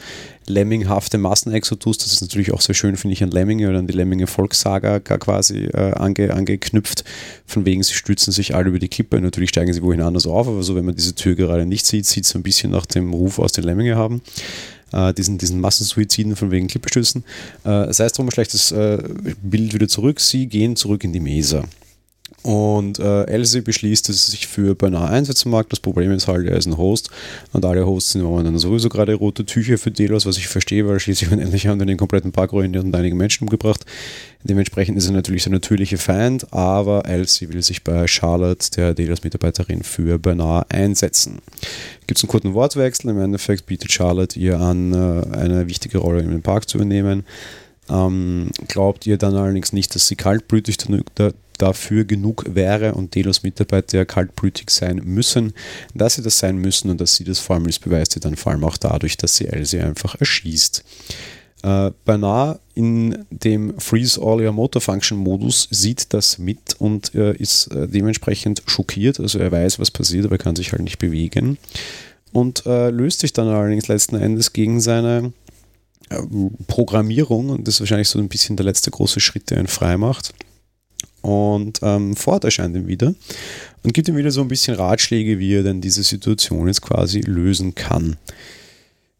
Lemminghafte Massenexodus, das ist natürlich auch sehr schön, finde ich, an Lemminge oder an die Lemminge Volkssaga quasi äh, ange, angeknüpft. Von wegen, sie stützen sich alle über die Klippe. Natürlich steigen sie wohin anders auf, aber so, wenn man diese Tür gerade nicht sieht, sieht es ein bisschen nach dem Ruf aus den Lemminge haben. Äh, diesen, diesen Massensuiziden von wegen Klippestützen. Äh, sei es drum, ein schlechtes äh, Bild wieder zurück. Sie gehen zurück in die Mesa. Und äh, Elsie beschließt, dass sie sich für Bernard einsetzen mag. Das Problem ist halt, er ist ein Host und alle Hosts sind momentan sowieso gerade rote Tücher für Delos, was ich verstehe, weil schließlich und endlich haben wir den kompletten Park ruiniert und einige Menschen umgebracht. Dementsprechend ist er natürlich der natürliche Feind, aber Elsie will sich bei Charlotte, der Delos-Mitarbeiterin, für Bernard einsetzen. Gibt es einen kurzen Wortwechsel. Im Endeffekt bietet Charlotte ihr an, äh, eine wichtige Rolle im Park zu übernehmen. Ähm, glaubt ihr dann allerdings nicht, dass sie kaltblütig dafür genug wäre und Delos Mitarbeiter kaltblütig sein müssen, dass sie das sein müssen und dass sie das vor allem ist, beweist sie dann vor allem auch dadurch, dass sie Elsie einfach erschießt. Äh, Bernard in dem Freeze All Your Motor Function Modus sieht das mit und äh, ist äh, dementsprechend schockiert. Also er weiß, was passiert, aber er kann sich halt nicht bewegen. Und äh, löst sich dann allerdings letzten Endes gegen seine äh, Programmierung und das ist wahrscheinlich so ein bisschen der letzte große Schritt, der ihn frei macht. Und ähm, Ford erscheint ihm wieder und gibt ihm wieder so ein bisschen Ratschläge, wie er denn diese Situation jetzt quasi lösen kann.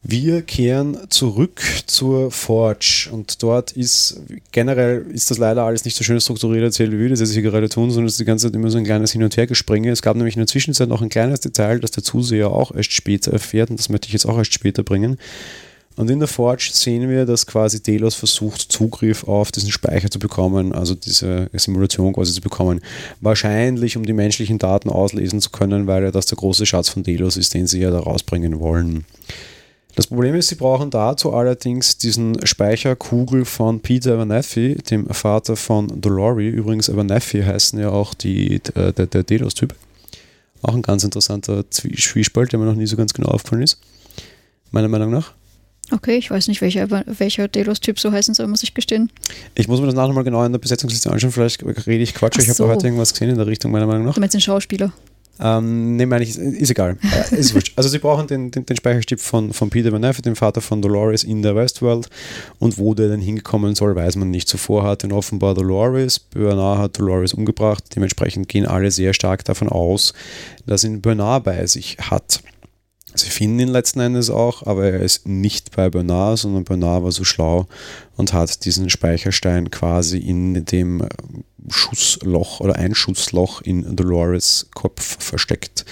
Wir kehren zurück zur Forge und dort ist generell ist das leider alles nicht so schön strukturiert erzählt, wie wir das jetzt hier gerade tun, sondern es ist die ganze Zeit immer so ein kleines Hin- und Hergespringe. Es gab nämlich in der Zwischenzeit noch ein kleines Detail, das der Zuseher auch erst später erfährt und das möchte ich jetzt auch erst später bringen. Und in der Forge sehen wir, dass quasi Delos versucht, Zugriff auf diesen Speicher zu bekommen, also diese Simulation quasi zu bekommen. Wahrscheinlich, um die menschlichen Daten auslesen zu können, weil ja das der große Schatz von Delos ist, den sie ja da rausbringen wollen. Das Problem ist, sie brauchen dazu allerdings diesen Speicherkugel von Peter Abernathy, dem Vater von Dolores. Übrigens, Abernathy heißen ja auch die, äh, der, der Delos-Typ. Auch ein ganz interessanter Zwiespalt, der mir noch nie so ganz genau aufgefallen ist. Meiner Meinung nach. Okay, ich weiß nicht, welcher, welcher Delos-Typ so heißen soll, muss ich gestehen. Ich muss mir das nachher nochmal genau in der Besetzungsliste anschauen. Vielleicht rede ich Quatsch. Ach ich so. habe heute irgendwas gesehen in der Richtung, meiner Meinung nach. Du meinst den Schauspieler? Ähm, ne, meine ich, ist egal. [laughs] Äh, ist. Also sie brauchen den, den, den Speicherstipp von, von Peter Benefic, dem Vater von Dolores in der Westworld. Und wo der denn hingekommen soll, weiß man nicht. Zuvor hat ihn offenbar Dolores, Bernard hat Dolores umgebracht. Dementsprechend gehen alle sehr stark davon aus, dass ihn Bernard bei sich hat. Sie finden ihn letzten Endes auch, aber er ist nicht bei Bernard, sondern Bernard war so schlau und hat diesen Speicherstein quasi in dem Schussloch oder Einschussloch in Dolores Kopf versteckt.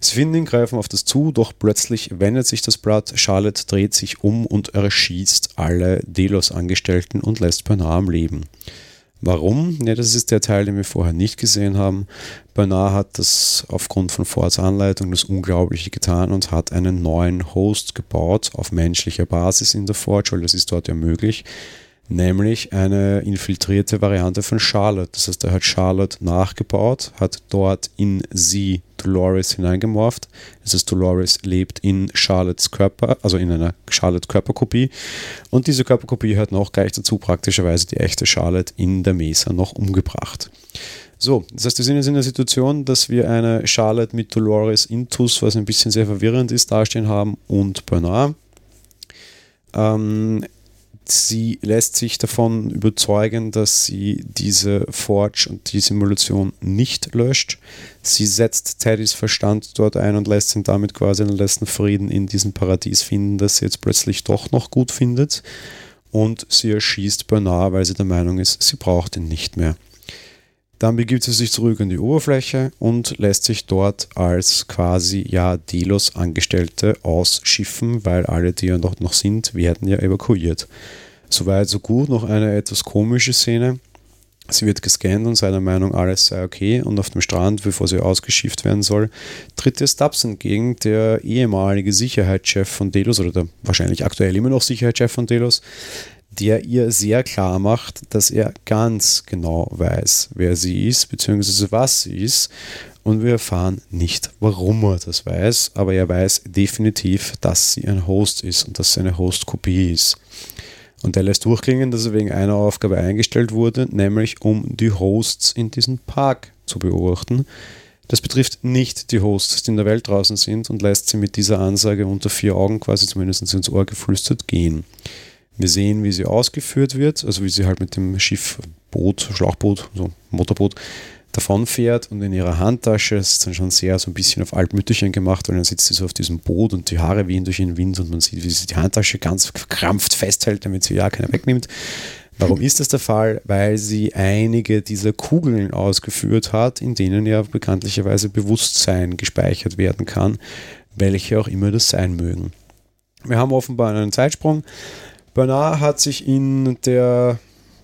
Sie finden ihn, greifen auf das zu, doch plötzlich wendet sich das Blatt, Charlotte dreht sich um und erschießt alle Delos-Angestellten und lässt Bernard am Leben. Warum? Ja, das ist der Teil, den wir vorher nicht gesehen haben. Bernard hat das aufgrund von Fords Anleitung das Unglaubliche getan und hat einen neuen Host gebaut auf menschlicher Basis in der Forge, weil das ist dort ja möglich nämlich eine infiltrierte Variante von Charlotte. Das heißt, er hat Charlotte nachgebaut, hat dort in sie Dolores hineingemorpht. Das heißt, Dolores lebt in Charlottes Körper, also in einer Charlotte-Körperkopie. Und diese Körperkopie hat noch gleich dazu praktischerweise die echte Charlotte in der Mesa noch umgebracht. So, das heißt, wir sind jetzt in der Situation, dass wir eine Charlotte mit Dolores Intus, was ein bisschen sehr verwirrend ist, dastehen haben und Bernard. Ähm, sie lässt sich davon überzeugen, dass sie diese Forge und die Simulation nicht löscht. Sie setzt Teddys Verstand dort ein und lässt ihn damit quasi den letzten Frieden in diesem Paradies finden, das sie jetzt plötzlich doch noch gut findet. Und sie erschießt Bernard, weil sie der Meinung ist, sie braucht ihn nicht mehr. Dann begibt sie sich zurück an die Oberfläche und lässt sich dort als quasi ja Delos-Angestellte ausschiffen, weil alle, die ja dort noch sind, werden ja evakuiert. Soweit, so gut. Noch eine etwas komische Szene. Sie wird gescannt und seiner Meinung, alles sei okay. Und auf dem Strand, bevor sie ausgeschifft werden soll, tritt ihr Stubbs entgegen, der ehemalige Sicherheitschef von Delos oder der wahrscheinlich aktuell immer noch Sicherheitschef von Delos, der ihr sehr klar macht, dass er ganz genau weiß, wer sie ist, beziehungsweise was sie ist. Und wir erfahren nicht, warum er das weiß, aber er weiß definitiv, dass sie ein Host ist und dass sie eine Host-Kopie ist. Und er lässt durchklingen, dass er wegen einer Aufgabe eingestellt wurde, nämlich um die Hosts in diesem Park zu beobachten. Das betrifft nicht die Hosts, die in der Welt draußen sind und lässt sie mit dieser Ansage unter vier Augen quasi zumindest ins Ohr geflüstert gehen. Wir sehen, wie sie ausgeführt wird, also wie sie halt mit dem Schiff, Boot, Schlauchboot, so Motorboot davonfährt und in ihrer Handtasche, das ist dann schon sehr so ein bisschen auf Altmütterchen gemacht, weil dann sitzt sie so auf diesem Boot und die Haare wehen durch den Wind und man sieht, wie sie die Handtasche ganz verkrampft festhält, damit sie ja keiner wegnimmt. Warum ist das der Fall? Weil sie einige dieser Kugeln ausgeführt hat, in denen ja bekanntlicherweise Bewusstsein gespeichert werden kann, welche auch immer das sein mögen. Wir haben offenbar einen Zeitsprung. Bernard hat sich in der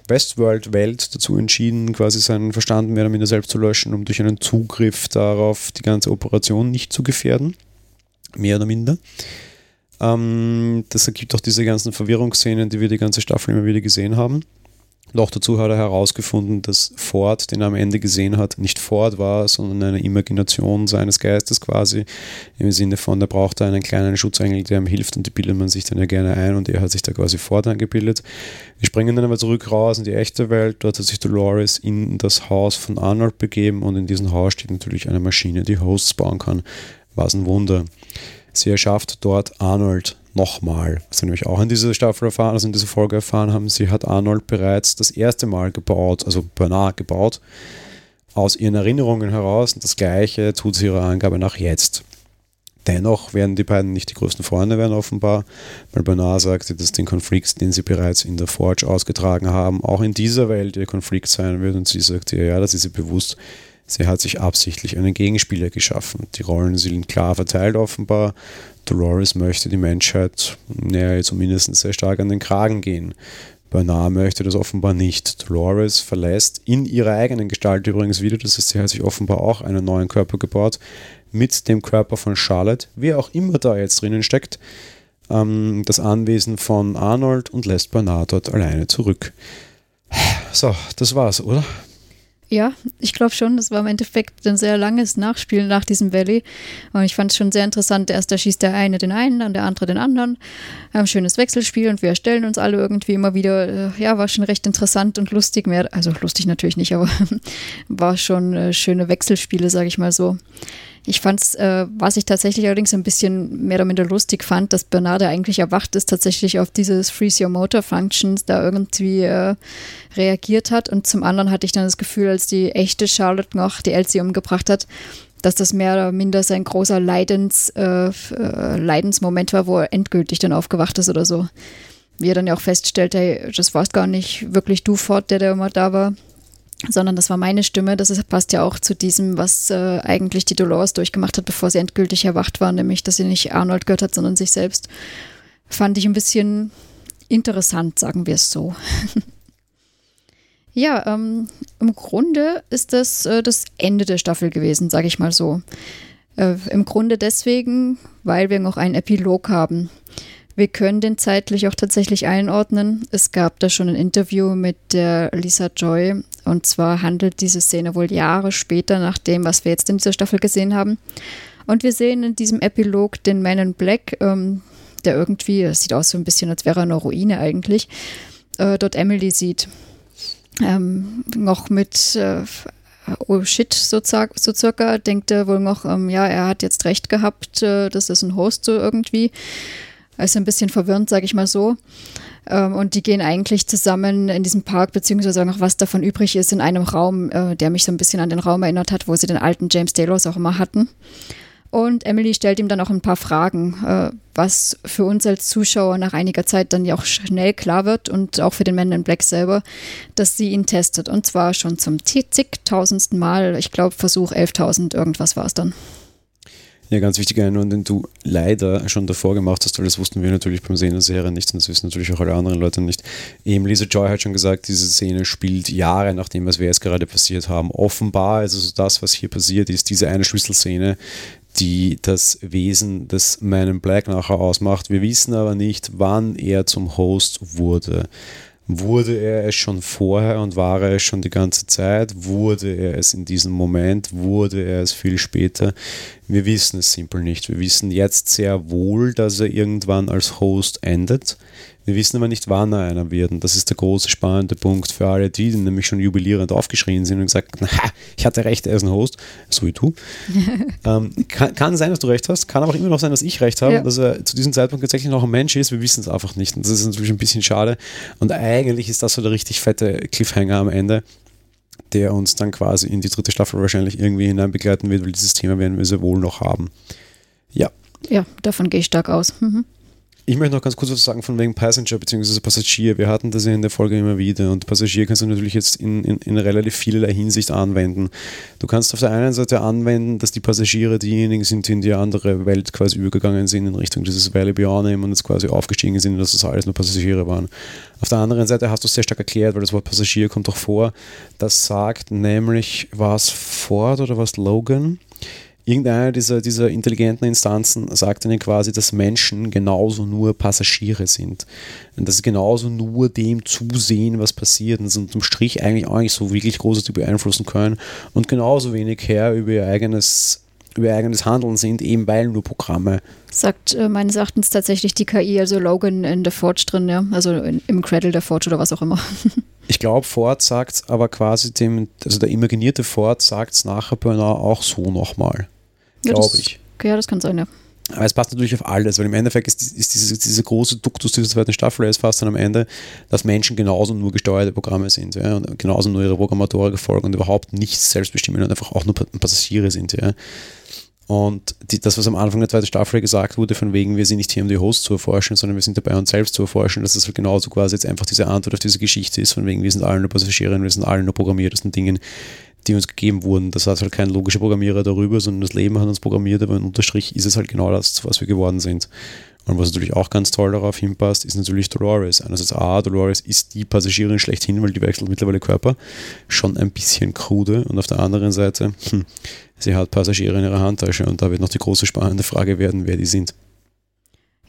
Westworld-Welt dazu entschieden, quasi seinen Verstand mehr oder minder selbst zu löschen, um durch einen Zugriff darauf die ganze Operation nicht zu gefährden. Mehr oder minder. Ähm, das ergibt auch diese ganzen Verwirrungsszenen, die wir die ganze Staffel immer wieder gesehen haben. Noch dazu hat er herausgefunden, dass Ford, den er am Ende gesehen hat, nicht Ford war, sondern eine Imagination seines Geistes quasi. Im Sinne von, er braucht einen kleinen Schutzengel, der ihm hilft und die bildet man sich dann ja gerne ein und er hat sich da quasi Ford angebildet. Wir springen dann aber zurück raus in die echte Welt. Dort hat sich Dolores in das Haus von Arnold begeben und in diesem Haus steht natürlich eine Maschine, die Hosts bauen kann. Was ein Wunder. Sie erschafft dort Arnold nochmal. Was wir nämlich auch in dieser Staffel erfahren, also in dieser Folge erfahren haben, sie hat Arnold bereits das erste Mal gebaut, also Bernard gebaut, aus ihren Erinnerungen heraus und das gleiche tut sie ihrer Angabe nach jetzt. Dennoch werden die beiden nicht die größten Freunde werden offenbar, weil Bernard sagte, dass den Konflikt, den sie bereits in der Forge ausgetragen haben, auch in dieser Welt ihr Konflikt sein wird und sie sagt ja, ja, das ist ihr bewusst. Sie hat sich absichtlich einen Gegenspieler geschaffen. Die Rollen sind klar verteilt offenbar. Dolores möchte die Menschheit naja, zumindest sehr stark an den Kragen gehen. Bernard möchte das offenbar nicht. Dolores verlässt in ihrer eigenen Gestalt übrigens wieder, das heißt, sie hat sich offenbar auch einen neuen Körper gebaut, mit dem Körper von Charlotte, wer auch immer da jetzt drinnen steckt, ähm, das Anwesen von Arnold und lässt Bernard dort alleine zurück. So, das war's, oder? Ja, ich glaube schon. Das war im Endeffekt ein sehr langes Nachspiel nach diesem Valley. Und ich fand es schon sehr interessant. Erst da schießt der eine den einen, dann der andere den anderen. Ein schönes Wechselspiel und wir erstellen uns alle irgendwie immer wieder. Äh, ja, war schon recht interessant und lustig. Mehr, also lustig natürlich nicht, aber [laughs] war schon äh, schöne Wechselspiele, sage ich mal so. Ich fand es, äh, was ich tatsächlich allerdings ein bisschen mehr oder minder lustig fand, dass Bernard eigentlich erwacht ist, tatsächlich auf dieses Freeze Your Motor Functions da irgendwie äh, reagiert hat. Und zum anderen hatte ich dann das Gefühl, als die echte Charlotte noch die Elsie umgebracht hat, dass das mehr oder minder sein großer Leidens, äh, äh, Leidensmoment war, wo er endgültig dann aufgewacht ist oder so. Wie er dann ja auch feststellt, hey, das warst gar nicht wirklich du fort, der da immer da war sondern das war meine Stimme. Das ist, passt ja auch zu diesem, was äh, eigentlich die Dolores durchgemacht hat, bevor sie endgültig erwacht war, nämlich, dass sie nicht Arnold gehört hat, sondern sich selbst. Fand ich ein bisschen interessant, sagen wir es so. [laughs] ja, ähm, im Grunde ist das äh, das Ende der Staffel gewesen, sage ich mal so. Äh, Im Grunde deswegen, weil wir noch einen Epilog haben. Wir können den zeitlich auch tatsächlich einordnen. Es gab da schon ein Interview mit der Lisa Joy und zwar handelt diese Szene wohl Jahre später nach dem, was wir jetzt in dieser Staffel gesehen haben. Und wir sehen in diesem Epilog den Man in Black, ähm, der irgendwie, es sieht aus so ein bisschen, als wäre er eine Ruine eigentlich, äh, dort Emily sieht. Ähm, noch mit äh, oh shit, so, so circa, denkt er wohl noch, ähm, ja, er hat jetzt recht gehabt, äh, das ist ein Host so irgendwie. Ist ein bisschen verwirrend, sage ich mal so. Ähm, und die gehen eigentlich zusammen in diesem Park, beziehungsweise noch was davon übrig ist, in einem Raum, äh, der mich so ein bisschen an den Raum erinnert hat, wo sie den alten James Delos auch immer hatten. Und Emily stellt ihm dann auch ein paar Fragen, äh, was für uns als Zuschauer nach einiger Zeit dann ja auch schnell klar wird und auch für den Man in Black selber, dass sie ihn testet. Und zwar schon zum zigtausendsten Mal, ich glaube Versuch 11.000, irgendwas war es dann. Ja, ganz wichtiger Einwand, den du leider schon davor gemacht hast, weil das wussten wir natürlich beim Sehen der Serie nicht und das wissen natürlich auch alle anderen Leute nicht. Eben Lisa Joy hat schon gesagt, diese Szene spielt Jahre nachdem, was wir jetzt gerade passiert haben. Offenbar, also das, was hier passiert ist, diese eine Schlüsselszene, die das Wesen des Man in Black nachher ausmacht. Wir wissen aber nicht, wann er zum Host wurde. Wurde er es schon vorher und war er es schon die ganze Zeit? Wurde er es in diesem Moment? Wurde er es viel später? Wir wissen es simpel nicht. Wir wissen jetzt sehr wohl, dass er irgendwann als Host endet. Wir wissen aber nicht, wann er einer wird. Und das ist der große spannende Punkt für alle, die nämlich schon jubilierend aufgeschrien sind und gesagt, na, ich hatte recht, er ist ein Host, so wie du. [laughs] ähm, kann, kann, sein, dass du recht hast, kann aber auch immer noch sein, dass ich recht habe, ja. dass er zu diesem Zeitpunkt tatsächlich noch ein Mensch ist. Wir wissen es einfach nicht. Und das ist natürlich ein bisschen schade. Und eigentlich ist das so der richtig fette Cliffhanger am Ende der uns dann quasi in die dritte Staffel wahrscheinlich irgendwie hinein begleiten wird, weil dieses Thema werden wir sehr wohl noch haben. Ja. Ja, davon gehe ich stark aus. Mhm. Ich möchte noch ganz kurz was sagen von wegen Passenger bzw. Passagier. Wir hatten das ja in der Folge immer wieder und Passagier kannst du natürlich jetzt in, in, in relativ vielerlei Hinsicht anwenden. Du kannst auf der einen Seite anwenden, dass die Passagiere diejenigen sind, die in die andere Welt quasi übergegangen sind in Richtung dieses Valley Beyond und jetzt quasi aufgestiegen sind, dass das alles nur Passagiere waren. Auf der anderen Seite hast du es sehr stark erklärt, weil das Wort Passagier kommt doch vor. Das sagt nämlich, war es Ford oder was Logan? Irgendeine dieser, dieser intelligenten Instanzen sagt ihnen quasi, dass Menschen genauso nur Passagiere sind. Und dass sie genauso nur dem zusehen, was passiert und unterm Strich eigentlich auch nicht so wirklich Großes beeinflussen können und genauso wenig her über ihr eigenes über ihr eigenes Handeln sind, eben weil nur Programme. Sagt äh, meines Erachtens tatsächlich die KI, also Logan in der Forge drin, ja, also in, im Cradle der Forge oder was auch immer. [laughs] ich glaube, Ford sagt aber quasi dem, also der imaginierte Ford sagt es nachher Bernard auch so nochmal glaube ich. Okay, ja, das kann sein, ja. Aber es passt natürlich auf alles, weil im Endeffekt ist, ist diese, diese große Duktus dieser zweiten Staffel ist fast dann am Ende, dass Menschen genauso nur gesteuerte Programme sind ja, und genauso nur ihre Programmatoren folgen und überhaupt nichts selbst bestimmen und einfach auch nur Passagiere sind. Ja. Und die, das, was am Anfang der zweiten Staffel gesagt wurde, von wegen, wir sind nicht hier, um die Hosts zu erforschen, sondern wir sind dabei, uns selbst zu erforschen, dass das halt genauso quasi jetzt einfach diese Antwort auf diese Geschichte ist, von wegen, wir sind alle nur Passagiere, wir sind alle nur programmiert aus den Dingen, die uns gegeben wurden. Das hat halt kein logischer Programmierer darüber, sondern das Leben hat uns programmiert, aber im Unterstrich ist es halt genau das, was wir geworden sind. Und was natürlich auch ganz toll darauf hinpasst, ist natürlich Dolores. Einerseits, A, Dolores ist die Passagierin schlechthin, weil die wechselt mittlerweile Körper. Schon ein bisschen krude. Und auf der anderen Seite, hm, sie hat Passagiere in ihrer Handtasche und da wird noch die große spannende Frage werden, wer die sind.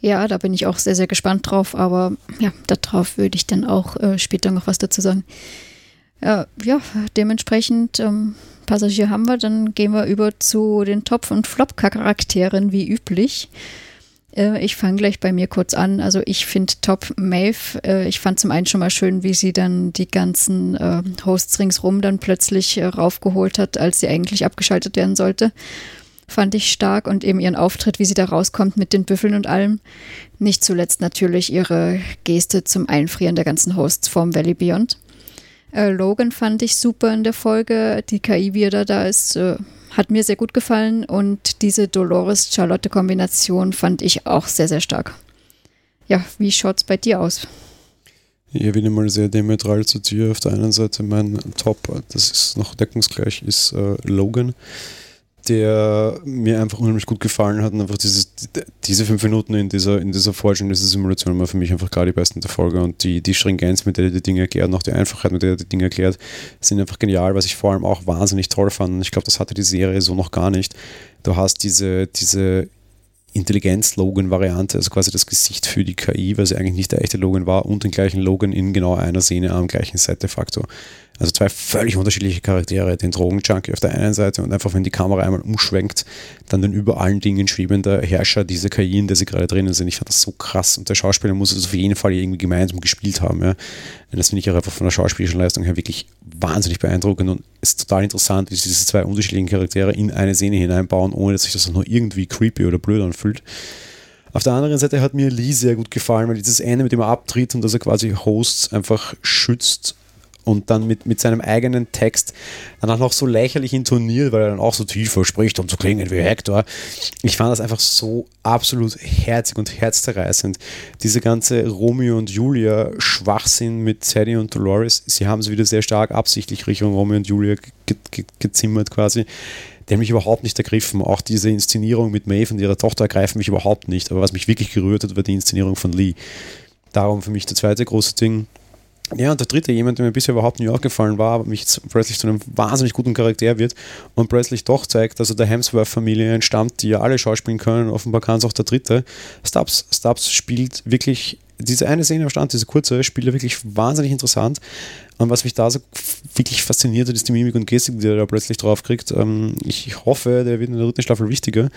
Ja, da bin ich auch sehr, sehr gespannt drauf, aber ja, darauf würde ich dann auch äh, später noch was dazu sagen. Ja, ja dementsprechend ähm, Passagier haben wir. Dann gehen wir über zu den Top- und Flop-Charakteren wie üblich. Äh, ich fange gleich bei mir kurz an. Also ich finde Top Maeve, äh, ich fand zum einen schon mal schön, wie sie dann die ganzen äh, Hosts ringsrum dann plötzlich äh, raufgeholt hat, als sie eigentlich abgeschaltet werden sollte. Fand ich stark und eben ihren Auftritt, wie sie da rauskommt mit den Büffeln und allem. Nicht zuletzt natürlich ihre Geste zum Einfrieren der ganzen Hosts vom Valley Beyond. Äh, Logan fand ich super in der Folge. Die KI, wie er da, ist, äh, hat mir sehr gut gefallen. Und diese Dolores-Charlotte-Kombination fand ich auch sehr, sehr stark. Ja, wie schaut es bei dir aus? Ich bin mal sehr diametral zu dir. Auf der einen Seite mein Top, das ist noch deckungsgleich, ist äh, Logan der mir einfach unheimlich gut gefallen hat und einfach dieses, diese fünf Minuten in dieser, in dieser Forschung, dieser Simulation war für mich einfach gerade die besten der Folge und die, die Stringenz, mit der er die Dinge erklärt und auch die Einfachheit, mit der er die Dinge erklärt, sind einfach genial, was ich vor allem auch wahnsinnig toll fand und ich glaube, das hatte die Serie so noch gar nicht. Du hast diese, diese Intelligenz-Logan-Variante, also quasi das Gesicht für die KI, weil sie eigentlich nicht der echte Logan war und den gleichen Logan in genau einer Szene am gleichen Set de facto. Also zwei völlig unterschiedliche Charaktere, den Drogenjunkie auf der einen Seite und einfach, wenn die Kamera einmal umschwenkt, dann den über allen Dingen schwebender Herrscher dieser KI, in der sie gerade drinnen sind. Ich fand das so krass und der Schauspieler muss es auf jeden Fall irgendwie gemeinsam gespielt haben. Ja. Das finde ich auch einfach von der schauspielerischen Leistung her wirklich wahnsinnig beeindruckend und es ist total interessant, wie sie diese zwei unterschiedlichen Charaktere in eine Szene hineinbauen, ohne dass sich das noch irgendwie creepy oder blöd anfühlt. Auf der anderen Seite hat mir Lee sehr gut gefallen, weil dieses Ende, mit dem er abtritt und dass er quasi Hosts einfach schützt und dann mit, mit seinem eigenen Text dann auch noch so lächerlich intoniert, weil er dann auch so tief verspricht, um zu klingen wie Hector. Ich fand das einfach so absolut herzig und herzzerreißend. Diese ganze Romeo und Julia Schwachsinn mit Teddy und Dolores, sie haben es wieder sehr stark absichtlich Richtung Romeo und Julia ge ge gezimmert quasi der mich überhaupt nicht ergriffen. Auch diese Inszenierung mit Maeve und ihrer Tochter ergreifen mich überhaupt nicht. Aber was mich wirklich gerührt hat, war die Inszenierung von Lee. Darum für mich der zweite große Ding. Ja, und der dritte, jemand, der mir bisher überhaupt nicht aufgefallen war, aber mich plötzlich zu einem wahnsinnig guten Charakter wird und plötzlich doch zeigt, dass er der Hemsworth-Familie entstammt, die ja alle schauspielen können. Offenbar kann es auch der dritte. Stubbs, Stubbs spielt wirklich diese eine Szene am Stand, diese kurze, spielt er wirklich wahnsinnig interessant. Und was mich da so wirklich fasziniert hat, ist die Mimik und Gestik, die er da plötzlich drauf kriegt. Ähm, ich hoffe, der wird in der dritten Staffel wichtiger.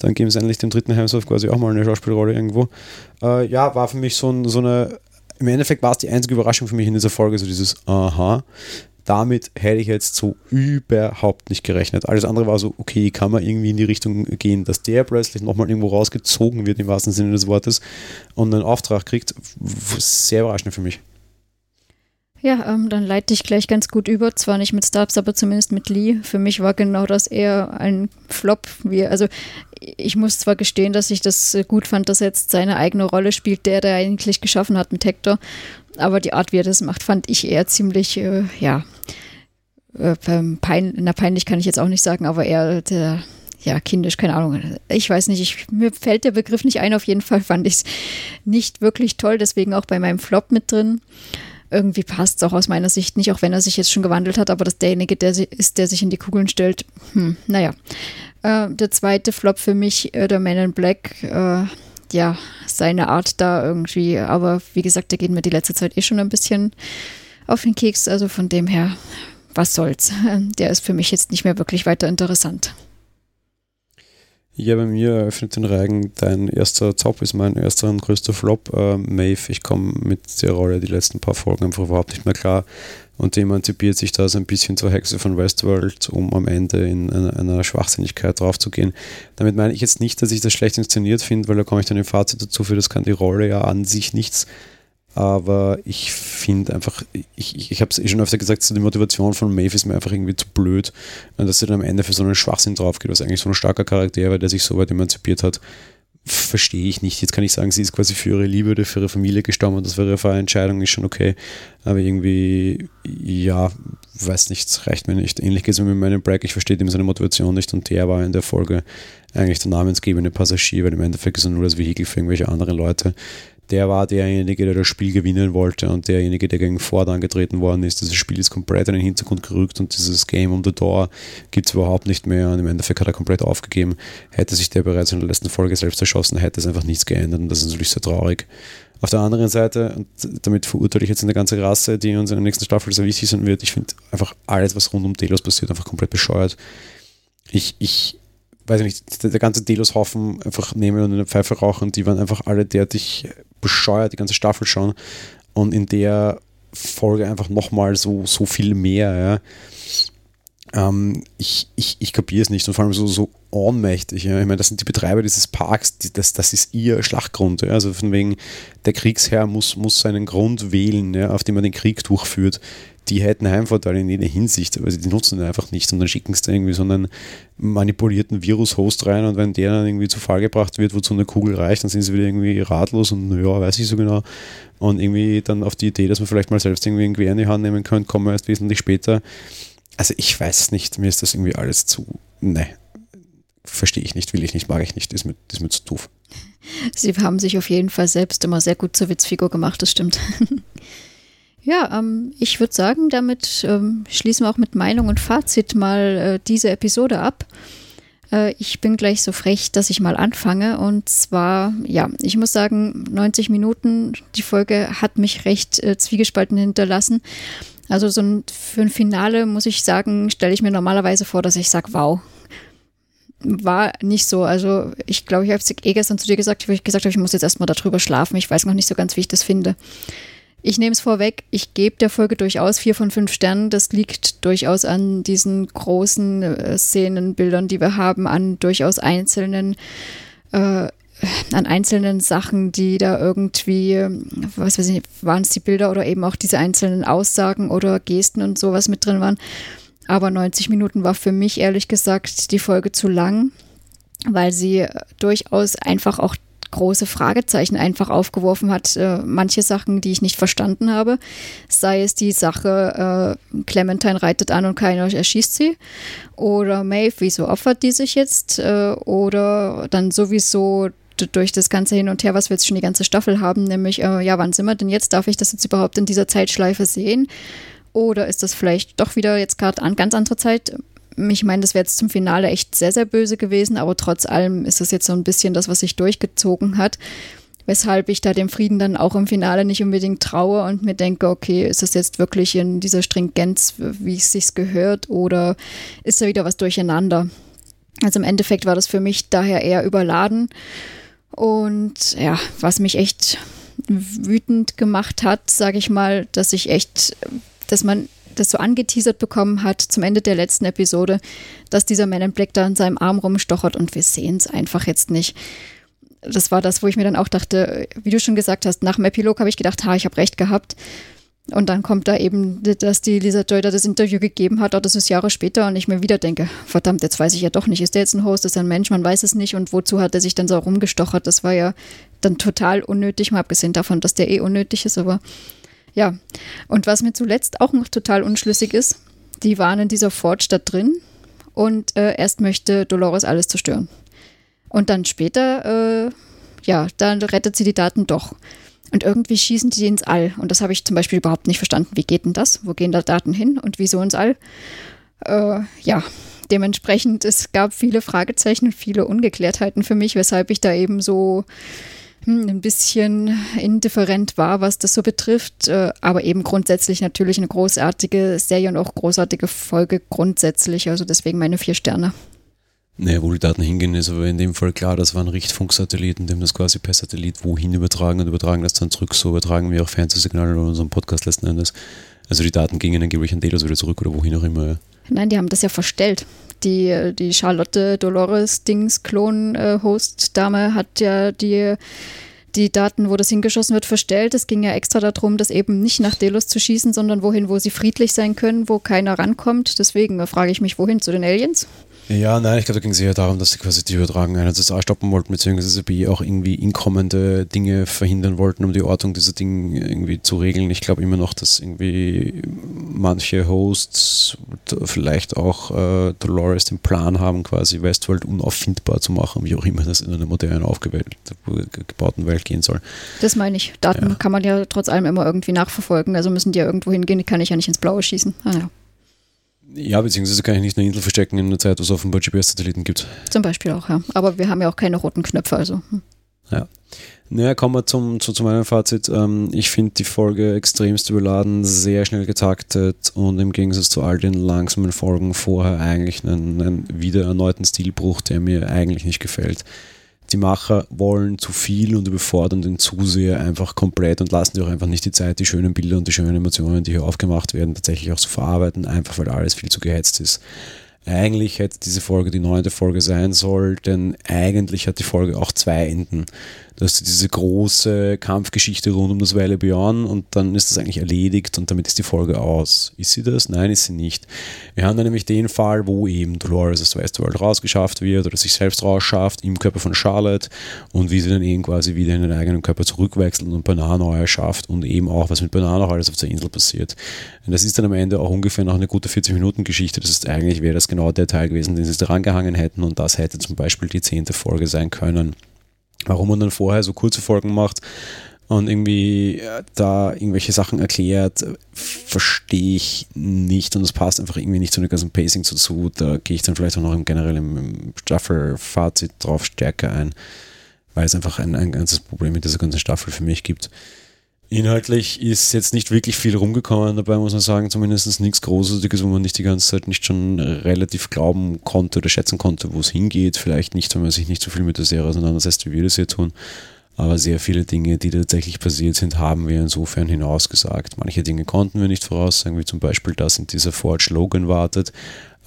Dann geben sie endlich dem dritten Hemsworth quasi auch mal eine Schauspielrolle irgendwo. Äh, ja, war für mich so, ein, so eine. Im Endeffekt war es die einzige Überraschung für mich in dieser Folge, so dieses Aha damit hätte ich jetzt so überhaupt nicht gerechnet. Alles andere war so, okay, kann man irgendwie in die Richtung gehen, dass der plötzlich nochmal irgendwo rausgezogen wird, im wahrsten Sinne des Wortes, und einen Auftrag kriegt. Sehr überraschend für mich. Ja, ähm, dann leite ich gleich ganz gut über. Zwar nicht mit Stubbs, aber zumindest mit Lee. Für mich war genau das eher ein Flop. Wie, also ich muss zwar gestehen, dass ich das gut fand, dass er jetzt seine eigene Rolle spielt, der der eigentlich geschaffen hat mit Hector. Aber die Art, wie er das macht, fand ich eher ziemlich, äh, ja, äh, pein, na peinlich kann ich jetzt auch nicht sagen, aber eher der, ja, kindisch, keine Ahnung. Ich weiß nicht, ich, mir fällt der Begriff nicht ein. Auf jeden Fall fand ich es nicht wirklich toll, deswegen auch bei meinem Flop mit drin. Irgendwie passt es auch aus meiner Sicht nicht, auch wenn er sich jetzt schon gewandelt hat, aber dass derjenige, der ist, der sich in die Kugeln stellt, hm, naja. Äh, der zweite Flop für mich, äh, der Man in Black, äh, ja, seine Art da irgendwie, aber wie gesagt, der geht mir die letzte Zeit eh schon ein bisschen auf den Keks, also von dem her, was soll's. [laughs] Der ist für mich jetzt nicht mehr wirklich weiter interessant. Ja, bei mir eröffnet den Reigen dein erster Zauber ist mein erster und größter Flop. Äh, Maeve, ich komme mit der Rolle die letzten paar Folgen einfach überhaupt nicht mehr klar und emanzipiert sich da so ein bisschen zur Hexe von Westworld, um am Ende in einer, einer Schwachsinnigkeit draufzugehen. Damit meine ich jetzt nicht, dass ich das schlecht inszeniert finde, weil da komme ich dann im Fazit dazu, für das kann die Rolle ja an sich nichts aber ich finde einfach, ich, ich, ich habe es eh schon öfter gesagt, so die Motivation von Maeve ist mir einfach irgendwie zu blöd, dass sie dann am Ende für so einen Schwachsinn draufgeht, was eigentlich so ein starker Charakter war, der sich so weit emanzipiert hat, verstehe ich nicht. Jetzt kann ich sagen, sie ist quasi für ihre Liebe oder für ihre Familie gestorben und das wäre ihre Entscheidung, ist schon okay. Aber irgendwie, ja, weiß nicht, reicht mir nicht. Ähnlich geht es mir mit meinem Break, ich verstehe ihm seine Motivation nicht und der war in der Folge eigentlich der namensgebende Passagier, weil im Endeffekt ist er nur das Vehikel für irgendwelche anderen Leute der war derjenige, der das Spiel gewinnen wollte und derjenige, der gegen Ford angetreten worden ist. Dieses Spiel ist komplett in den Hintergrund gerückt und dieses Game um the Door gibt es überhaupt nicht mehr und im Endeffekt hat er komplett aufgegeben. Hätte sich der bereits in der letzten Folge selbst erschossen, hätte es einfach nichts geändert und das ist natürlich sehr traurig. Auf der anderen Seite, und damit verurteile ich jetzt eine ganze Rasse, die uns in der nächsten Staffel sehr wichtig sein wird, ich finde einfach alles, was rund um Delos passiert, einfach komplett bescheuert. Ich, ich weiß ich nicht, der, ganze Delos-Haufen einfach nehmen und eine Pfeife rauchen, die waren einfach alle derartig bescheuert, die ganze Staffel schon. Und in der Folge einfach nochmal so, so viel mehr, ja. Ähm, ich ich, ich kapiere es nicht und vor allem so, so ohnmächtig. Ja. Ich meine, das sind die Betreiber dieses Parks, die, das, das ist ihr Schlachtgrund. Ja. Also von wegen, der Kriegsherr muss, muss seinen Grund wählen, ja, auf dem er den Krieg durchführt die hätten Heimvorteile in jeder Hinsicht, aber sie nutzen den einfach nicht und dann schicken sie da irgendwie so einen manipulierten Virus-Host rein und wenn der dann irgendwie zu Fall gebracht wird, wozu eine Kugel reicht, dann sind sie wieder irgendwie ratlos und ja, weiß ich so genau. Und irgendwie dann auf die Idee, dass man vielleicht mal selbst irgendwie ein Gewehr in die Hand nehmen könnte, kommen wir erst wesentlich später. Also ich weiß es nicht, mir ist das irgendwie alles zu, ne, verstehe ich nicht, will ich nicht, mag ich nicht, ist mir, ist mir zu doof. Sie haben sich auf jeden Fall selbst immer sehr gut zur Witzfigur gemacht, das stimmt. Ja, ähm, ich würde sagen, damit ähm, schließen wir auch mit Meinung und Fazit mal äh, diese Episode ab. Äh, ich bin gleich so frech, dass ich mal anfange. Und zwar, ja, ich muss sagen, 90 Minuten, die Folge hat mich recht äh, zwiegespalten hinterlassen. Also so ein, für ein Finale, muss ich sagen, stelle ich mir normalerweise vor, dass ich sage, wow, war nicht so. Also ich glaube, ich habe es eh gestern zu dir gesagt, wo ich gesagt habe, ich muss jetzt erstmal darüber schlafen. Ich weiß noch nicht so ganz, wie ich das finde. Ich nehme es vorweg, ich gebe der Folge durchaus vier von fünf Sternen. Das liegt durchaus an diesen großen äh, Szenenbildern, die wir haben, an durchaus einzelnen, äh, an einzelnen Sachen, die da irgendwie, was weiß ich, waren es die Bilder oder eben auch diese einzelnen Aussagen oder Gesten und sowas mit drin waren. Aber 90 Minuten war für mich ehrlich gesagt die Folge zu lang, weil sie durchaus einfach auch große Fragezeichen einfach aufgeworfen hat. Äh, manche Sachen, die ich nicht verstanden habe, sei es die Sache, äh, Clementine reitet an und keiner erschießt sie, oder Maeve, wieso opfert die sich jetzt, äh, oder dann sowieso durch das ganze Hin und Her, was wir jetzt schon die ganze Staffel haben, nämlich, äh, ja, wann sind wir denn jetzt? Darf ich das jetzt überhaupt in dieser Zeitschleife sehen? Oder ist das vielleicht doch wieder jetzt gerade an ganz andere Zeit? Ich meine, das wäre jetzt zum Finale echt sehr, sehr böse gewesen, aber trotz allem ist das jetzt so ein bisschen das, was sich durchgezogen hat. Weshalb ich da dem Frieden dann auch im Finale nicht unbedingt traue und mir denke, okay, ist das jetzt wirklich in dieser Stringenz, wie es sich gehört, oder ist da wieder was durcheinander? Also im Endeffekt war das für mich daher eher überladen. Und ja, was mich echt wütend gemacht hat, sage ich mal, dass ich echt, dass man das so angeteasert bekommen hat zum Ende der letzten Episode, dass dieser Man in Black da an seinem Arm rumstochert und wir sehen es einfach jetzt nicht. Das war das, wo ich mir dann auch dachte, wie du schon gesagt hast, nach dem Epilog habe ich gedacht, ha, ich habe recht gehabt. Und dann kommt da eben, dass die Lisa Joy da das Interview gegeben hat, oder das ist Jahre später und ich mir wieder denke, verdammt, jetzt weiß ich ja doch nicht, ist der jetzt ein Host, ist er ein Mensch, man weiß es nicht und wozu hat er sich dann so rumgestochert, das war ja dann total unnötig, mal abgesehen davon, dass der eh unnötig ist, aber ja. Und was mir zuletzt auch noch total unschlüssig ist, die waren in dieser Ford-Stadt drin und äh, erst möchte Dolores alles zerstören. Und dann später, äh, ja, dann rettet sie die Daten doch. Und irgendwie schießen die ins All. Und das habe ich zum Beispiel überhaupt nicht verstanden. Wie geht denn das? Wo gehen da Daten hin und wieso ins All? Äh, ja, dementsprechend, es gab viele Fragezeichen und viele Ungeklärtheiten für mich, weshalb ich da eben so ein bisschen indifferent war, was das so betrifft. Äh, aber eben grundsätzlich natürlich eine großartige Serie und auch großartige Folge grundsätzlich. Also deswegen meine vier Sterne. Naja, wo die Daten hingehen, ist aber in dem Fall klar, das war ein Richtfunksatellit, in dem das quasi per Satellit wohin übertragen und übertragen das dann zurück. So übertragen wir auch Fernsehsignale in unserem Podcast letzten Endes. Also die Daten gingen angeblich an Delos wieder zurück oder wohin auch immer. Nein, die haben das ja verstellt. Die, die Charlotte Dolores Dings Klon-Host-Dame hat ja die die Daten, wo das hingeschossen wird, verstellt. Es ging ja extra darum, das eben nicht nach Delos zu schießen, sondern wohin, wo sie friedlich sein können, wo keiner rankommt. Deswegen frage ich mich, wohin? Zu den Aliens? Ja, nein, ich glaube, da ging es eher darum, dass sie quasi die Übertragung einerseits A stoppen wollten, beziehungsweise B auch irgendwie inkommende Dinge verhindern wollten, um die Ortung dieser Dinge irgendwie zu regeln. Ich glaube immer noch, dass irgendwie manche Hosts, vielleicht auch äh, Dolores, den Plan haben, quasi Westworld unauffindbar zu machen, wie auch immer das in einer modernen, aufgebauten Welt gehen soll. Das meine ich. Daten ja. kann man ja trotz allem immer irgendwie nachverfolgen, also müssen die ja irgendwo hingehen, die kann ich ja nicht ins Blaue schießen. Ah, ja. Ja, beziehungsweise kann ich nicht eine Insel verstecken in einer Zeit, wo es offenbar GPS-Satelliten gibt. Zum Beispiel auch, ja. Aber wir haben ja auch keine roten Knöpfe, also. Hm. Ja. Naja, kommen wir zum, zu, zu meinem Fazit. Ähm, ich finde die Folge extremst überladen, sehr schnell getaktet und im Gegensatz zu all den langsamen Folgen vorher eigentlich einen, einen wieder erneuten Stilbruch, der mir eigentlich nicht gefällt die Macher wollen zu viel und überfordern den Zuseher einfach komplett und lassen sich auch einfach nicht die Zeit, die schönen Bilder und die schönen Emotionen, die hier aufgemacht werden, tatsächlich auch zu verarbeiten, einfach weil alles viel zu gehetzt ist. Eigentlich hätte diese Folge die neunte Folge sein sollen, denn eigentlich hat die Folge auch zwei Enden. Du hast diese große Kampfgeschichte rund um das Weile Beyond und dann ist das eigentlich erledigt und damit ist die Folge aus. Ist sie das? Nein, ist sie nicht. Wir haben dann nämlich den Fall, wo eben Dolores aus Westworld rausgeschafft wird oder sich selbst rausschafft im Körper von Charlotte und wie sie dann eben quasi wieder in den eigenen Körper zurückwechselt und Banana erschafft und eben auch, was mit Banana auch alles auf der Insel passiert. Und das ist dann am Ende auch ungefähr noch eine gute 40-Minuten-Geschichte. Das ist eigentlich, wäre das genau der Teil gewesen, den sie dran gehangen hätten und das hätte zum Beispiel die zehnte Folge sein können warum man dann vorher so kurze Folgen macht und irgendwie äh, da irgendwelche Sachen erklärt, verstehe ich nicht und es passt einfach irgendwie nicht zu dem ganzen Pacing dazu. Da gehe ich dann vielleicht auch noch im generell im Staffel-Fazit drauf stärker ein, weil es einfach ein, ein ganzes Problem mit dieser ganzen Staffel für mich gibt. Inhaltlich ist jetzt nicht wirklich viel rumgekommen, dabei muss man sagen, zumindest nichts Großartiges, wo man nicht die ganze Zeit nicht schon relativ glauben konnte oder schätzen konnte, wo es hingeht. Vielleicht nicht, wenn man sich nicht so viel mit der Serie auseinandersetzt, wie wir das hier tun. Aber sehr viele Dinge, die tatsächlich passiert sind, haben wir insofern hinausgesagt. Manche Dinge konnten wir nicht voraussagen, wie zum Beispiel, dass in dieser Forge Logan wartet,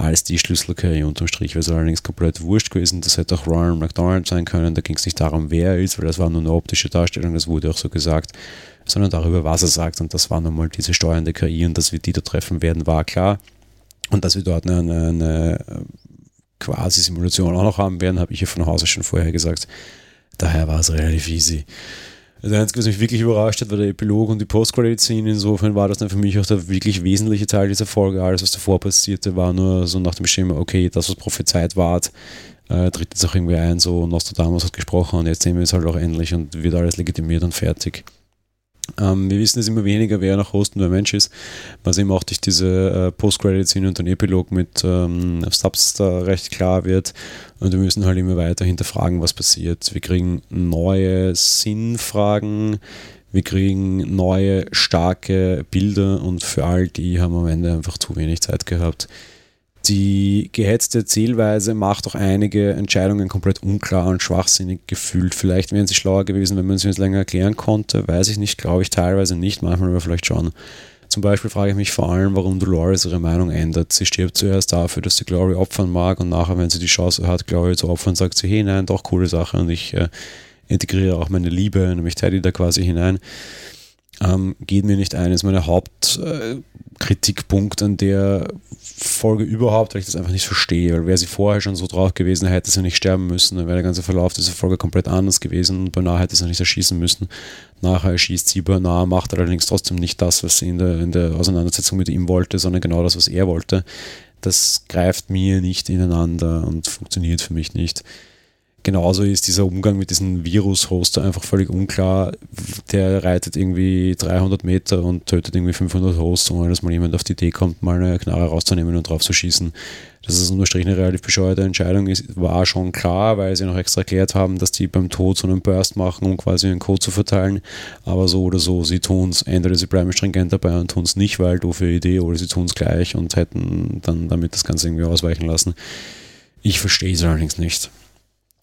als die Schlüsselkarriere unterm Strich. Es allerdings komplett wurscht gewesen. Das hätte auch Ronald McDonald sein können. Da ging es nicht darum, wer er ist, weil das war nur eine optische Darstellung, das wurde auch so gesagt sondern darüber, was er sagt. Und das war nun mal diese steuernde KI und dass wir die da treffen werden, war klar. Und dass wir dort eine, eine, eine quasi Simulation auch noch haben werden, habe ich ja von Hause schon vorher gesagt. daher war es relativ easy. Das Einzige, was mich wirklich überrascht hat, war der Epilog und die Post-Credit-Scene. Insofern war das dann für mich auch der wirklich wesentliche Teil dieser Folge. Alles, was davor passierte, war nur so nach dem Schema, okay, das, was prophezeit war, äh, tritt jetzt auch irgendwie ein, so Nostradamus hat gesprochen und jetzt sehen wir es halt auch endlich und wird alles legitimiert und fertig. Ähm, wir wissen es immer weniger, wer noch Host und wer Mensch ist, was eben auch durch diese äh, Post-Credit-Szene und den Epilog mit ähm, Subs da recht klar wird. Und wir müssen halt immer weiter hinterfragen, was passiert. Wir kriegen neue Sinnfragen, wir kriegen neue starke Bilder und für all die haben wir am Ende einfach zu wenig Zeit gehabt. Die gehetzte Zielweise macht auch einige Entscheidungen komplett unklar und schwachsinnig gefühlt. Vielleicht wären sie schlauer gewesen, wenn man sie uns länger erklären konnte. Weiß ich nicht, glaube ich teilweise nicht, manchmal aber vielleicht schon. Zum Beispiel frage ich mich vor allem, warum Dolores ihre Meinung ändert. Sie stirbt zuerst dafür, dass sie Glory opfern mag und nachher, wenn sie die Chance hat, Glory zu opfern, sagt sie, hey, nein, doch, coole Sache und ich äh, integriere auch meine Liebe, nämlich Teddy da quasi hinein ähm, geht mir nicht ein. Das ist mein Hauptkritikpunkt äh, an der Folge überhaupt, weil ich das einfach nicht verstehe. Weil wäre sie vorher schon so drauf gewesen, hätte sie nicht sterben müssen. Dann wäre der ganze Verlauf dieser Folge komplett anders gewesen und Bernard hätte sie nicht erschießen müssen. Nachher erschießt sie Bernard, macht allerdings trotzdem nicht das, was sie in der, in der Auseinandersetzung mit ihm wollte, sondern genau das, was er wollte. Das greift mir nicht ineinander und funktioniert für mich nicht. Genauso ist dieser Umgang mit diesem Virus-Hoster einfach völlig unklar. Der reitet irgendwie 300 Meter und tötet irgendwie 500 Hosts, ohne dass mal jemand auf die Idee kommt, mal eine Knarre rauszunehmen und drauf zu schießen. Dass es unterstrich eine relativ bescheuerte Entscheidung ist, war schon klar, weil sie noch extra erklärt haben, dass die beim Tod so einen Burst machen, um quasi einen Code zu verteilen. Aber so oder so, sie tun es. Entweder sie bleiben stringent dabei und tun es nicht, weil doofe Idee, oder sie tun es gleich und hätten dann damit das Ganze irgendwie ausweichen lassen. Ich verstehe es allerdings nicht.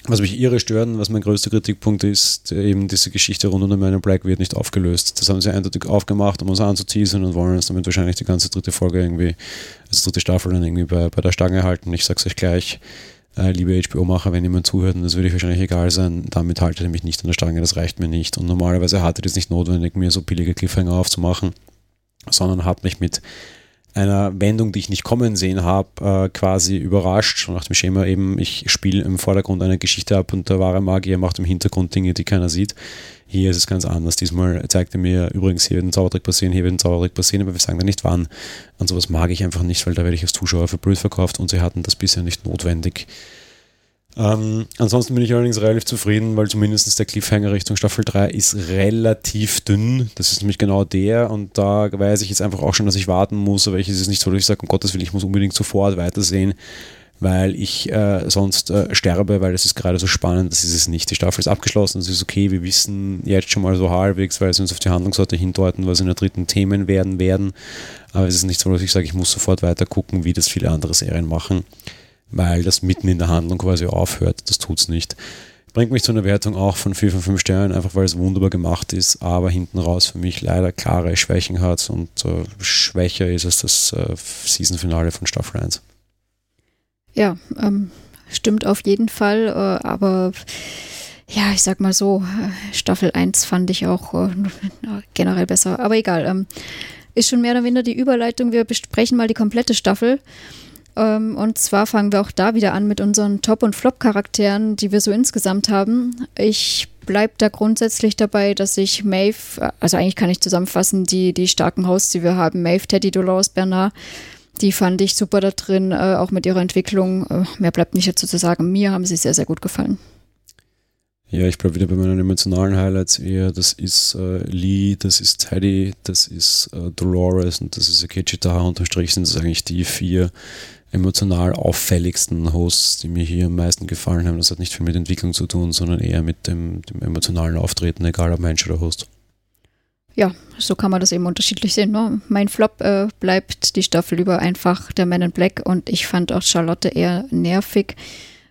Was mich irre stören, was mein größter Kritikpunkt ist, eben diese Geschichte rund um in Black wird nicht aufgelöst. Das haben sie eindeutig aufgemacht, um uns anzuteasern und wollen uns damit wahrscheinlich die ganze dritte Folge irgendwie, also dritte Staffel dann irgendwie bei, bei der Stange halten. Ich sag's euch gleich, äh, liebe HBO-Macher, wenn jemand zuhört, und das würde ich wahrscheinlich egal sein, damit haltet ihr mich nicht an der Stange, das reicht mir nicht. Und normalerweise hatte das nicht notwendig, mir so billige Cliffhanger aufzumachen, sondern hat mich mit einer Wendung, die ich nicht kommen sehen habe, äh, quasi überrascht. Nach dem Schema eben, ich spiele im Vordergrund eine Geschichte ab und der wahre Magier macht im Hintergrund Dinge, die keiner sieht. Hier ist es ganz anders. Diesmal zeigt er mir übrigens, hier wird ein Zaubertrick passieren, hier wird ein Zaubertrick passieren, aber wir sagen da nicht wann. Und sowas mag ich einfach nicht, weil da werde ich als Zuschauer für blöd verkauft und sie hatten das bisher nicht notwendig. Ähm, ansonsten bin ich allerdings relativ zufrieden, weil zumindest der Cliffhanger Richtung Staffel 3 ist relativ dünn. Das ist nämlich genau der und da weiß ich jetzt einfach auch schon, dass ich warten muss, aber ich ist es nicht so, dass ich sage, um Gottes Willen, ich muss unbedingt sofort weitersehen, weil ich äh, sonst äh, sterbe, weil es ist gerade so spannend, das ist es nicht. Die Staffel ist abgeschlossen, es ist okay, wir wissen jetzt schon mal so halbwegs, weil sie uns auf die Handlungssorte hindeuten, was in der dritten Themen werden werden. Aber es ist nicht so, dass ich sage, ich muss sofort weiter gucken, wie das viele andere Serien machen weil das mitten in der Handlung quasi aufhört. Das tut es nicht. Bringt mich zu einer Wertung auch von 4 von 5 Sternen, einfach weil es wunderbar gemacht ist, aber hinten raus für mich leider klare Schwächen hat und äh, schwächer ist als das äh, Season-Finale von Staffel 1. Ja, ähm, stimmt auf jeden Fall, äh, aber ja, ich sag mal so, äh, Staffel 1 fand ich auch äh, generell besser, aber egal. Ähm, ist schon mehr oder weniger die Überleitung. Wir besprechen mal die komplette Staffel. Ähm, und zwar fangen wir auch da wieder an mit unseren Top- und Flop-Charakteren, die wir so insgesamt haben. Ich bleibe da grundsätzlich dabei, dass ich Maeve, also eigentlich kann ich zusammenfassen, die, die starken Hosts, die wir haben, Maeve, Teddy, Dolores, Bernard, die fand ich super da drin, äh, auch mit ihrer Entwicklung. Äh, mehr bleibt nicht dazu zu sagen. Mir haben sie sehr, sehr gut gefallen. Ja, ich bleibe wieder bei meinen emotionalen Highlights eher. Das ist äh, Lee, das ist Teddy, das ist äh, Dolores und das ist Akechi Taha. Unterstrich sind es eigentlich die vier emotional auffälligsten Hosts, die mir hier am meisten gefallen haben. Das hat nicht viel mit Entwicklung zu tun, sondern eher mit dem, dem emotionalen Auftreten, egal ob Mensch oder Host. Ja, so kann man das eben unterschiedlich sehen. Ne? Mein Flop äh, bleibt die Staffel über einfach der Man in Black und ich fand auch Charlotte eher nervig.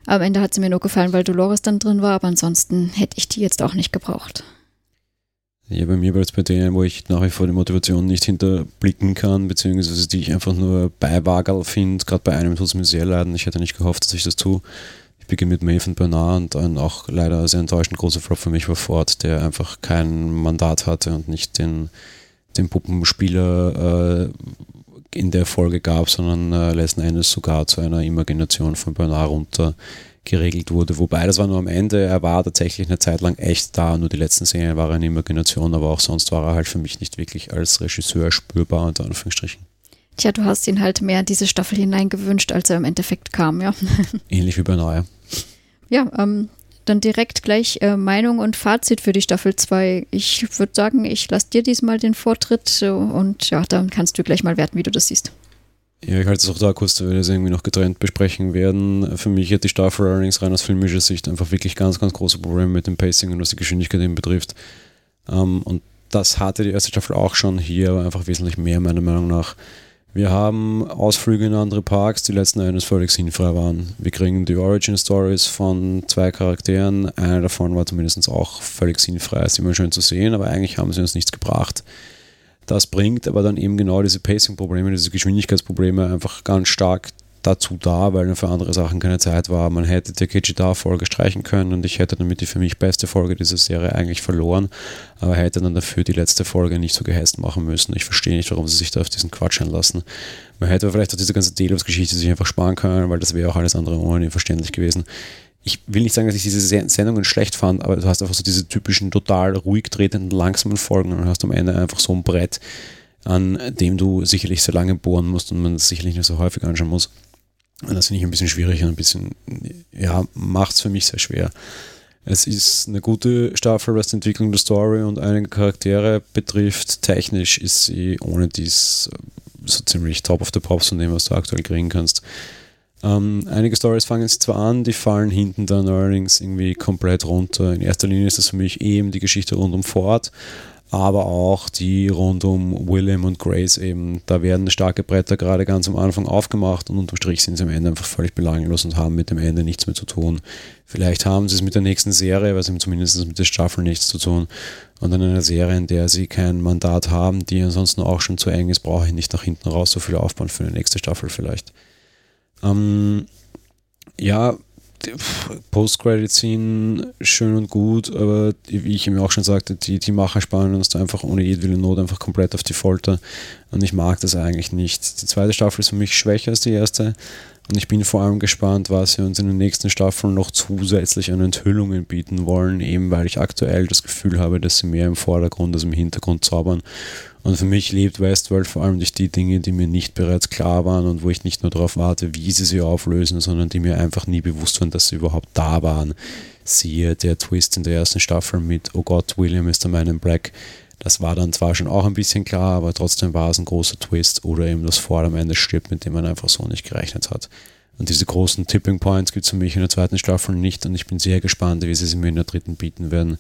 Am Ende hat sie mir nur gefallen, weil Dolores dann drin war, aber ansonsten hätte ich die jetzt auch nicht gebraucht. Ja, bei mir war es bei denen, wo ich nach wie vor die Motivation nicht hinterblicken kann, beziehungsweise die ich einfach nur Beiwagerl finde. Gerade bei einem tut es mir sehr leid ich hätte nicht gehofft, dass ich das tue. Ich beginne mit Maven Bernard und dann auch leider sehr enttäuschend großer Flop für mich war Ford, der einfach kein Mandat hatte und nicht den, den Puppenspieler äh, in der Folge gab, sondern äh, letzten Endes sogar zu einer Imagination von Bernard runter geregelt wurde. Wobei das war nur am Ende, er war tatsächlich eine Zeit lang echt da, nur die letzten Szenen war er eine Imagination, aber auch sonst war er halt für mich nicht wirklich als Regisseur spürbar, unter Anführungsstrichen. Tja, du hast ihn halt mehr in diese Staffel hineingewünscht, als er im Endeffekt kam, ja. [laughs] Ähnlich wie bei Neuer. Ja, ähm, dann direkt gleich äh, Meinung und Fazit für die Staffel 2. Ich würde sagen, ich lasse dir diesmal den Vortritt äh, und ja, dann kannst du gleich mal werten, wie du das siehst. Ja, ich halte es auch da kurz, weil wir das irgendwie noch getrennt besprechen werden. Für mich hat die Staffel allerdings rein aus filmischer Sicht einfach wirklich ganz, ganz große Probleme mit dem Pacing und was die Geschwindigkeit eben betrifft. Ähm, und das hatte die erste Staffel auch schon hier, aber einfach wesentlich mehr, meiner Meinung nach. Wir haben Ausflüge in andere Parks, die letzten Endes völlig sinnfrei waren. Wir kriegen die Origin Stories von zwei Charakteren. Einer davon war zumindest auch völlig sinnfrei, ist immer schön zu sehen, aber eigentlich haben sie uns nichts gebracht. Das bringt aber dann eben genau diese Pacing-Probleme, diese Geschwindigkeitsprobleme einfach ganz stark dazu da, weil für andere Sachen keine Zeit war. Man hätte die Kejida-Folge streichen können und ich hätte damit die für mich beste Folge dieser Serie eigentlich verloren, aber hätte dann dafür die letzte Folge nicht so geheißt machen müssen. Ich verstehe nicht, warum sie sich da auf diesen Quatsch einlassen. Man hätte vielleicht auch diese ganze Delos-Geschichte sich einfach sparen können, weil das wäre auch alles andere ohne verständlich gewesen. Ich will nicht sagen, dass ich diese Sendungen schlecht fand, aber du hast einfach so diese typischen total ruhig tretenden, langsamen Folgen und hast am Ende einfach so ein Brett, an dem du sicherlich sehr lange bohren musst und man das sicherlich nicht so häufig anschauen muss. Und das finde ich ein bisschen schwierig und ein bisschen, ja, macht es für mich sehr schwer. Es ist eine gute Staffel, was die Entwicklung der Story und einige Charaktere betrifft. Technisch ist sie ohne dies so ziemlich top of the pops von dem, was du aktuell kriegen kannst. Ähm, einige Stories fangen sie zwar an, die fallen hinten dann allerdings irgendwie komplett runter. In erster Linie ist das für mich eben die Geschichte rund um Ford, aber auch die rund um William und Grace eben. Da werden starke Bretter gerade ganz am Anfang aufgemacht und unterm Strich sind sie am Ende einfach völlig belanglos und haben mit dem Ende nichts mehr zu tun. Vielleicht haben sie es mit der nächsten Serie, weil sie haben zumindest mit der Staffel nichts zu tun. Und in einer Serie, in der sie kein Mandat haben, die ansonsten auch schon zu eng ist, brauche ich nicht nach hinten raus so viel aufbauen für eine nächste Staffel vielleicht. Ähm, ja, Post-Credit-Scene schön und gut, aber wie ich ihm auch schon sagte, die, die Macher spannen uns da einfach ohne jedwille Not einfach komplett auf die Folter. Und ich mag das eigentlich nicht. Die zweite Staffel ist für mich schwächer als die erste. Und ich bin vor allem gespannt, was sie uns in den nächsten Staffeln noch zusätzlich an Enthüllungen bieten wollen, eben weil ich aktuell das Gefühl habe, dass sie mehr im Vordergrund als im Hintergrund zaubern und für mich lebt Westworld vor allem durch die Dinge, die mir nicht bereits klar waren und wo ich nicht nur darauf warte, wie sie sie auflösen, sondern die mir einfach nie bewusst waren, dass sie überhaupt da waren. Siehe der Twist in der ersten Staffel mit Oh Gott, William ist der Man in Black. Das war dann zwar schon auch ein bisschen klar, aber trotzdem war es ein großer Twist oder eben das Vor am Ende stirbt, mit dem man einfach so nicht gerechnet hat. Und diese großen Tipping Points gibt es für mich in der zweiten Staffel nicht und ich bin sehr gespannt, wie sie sie mir in der dritten bieten werden.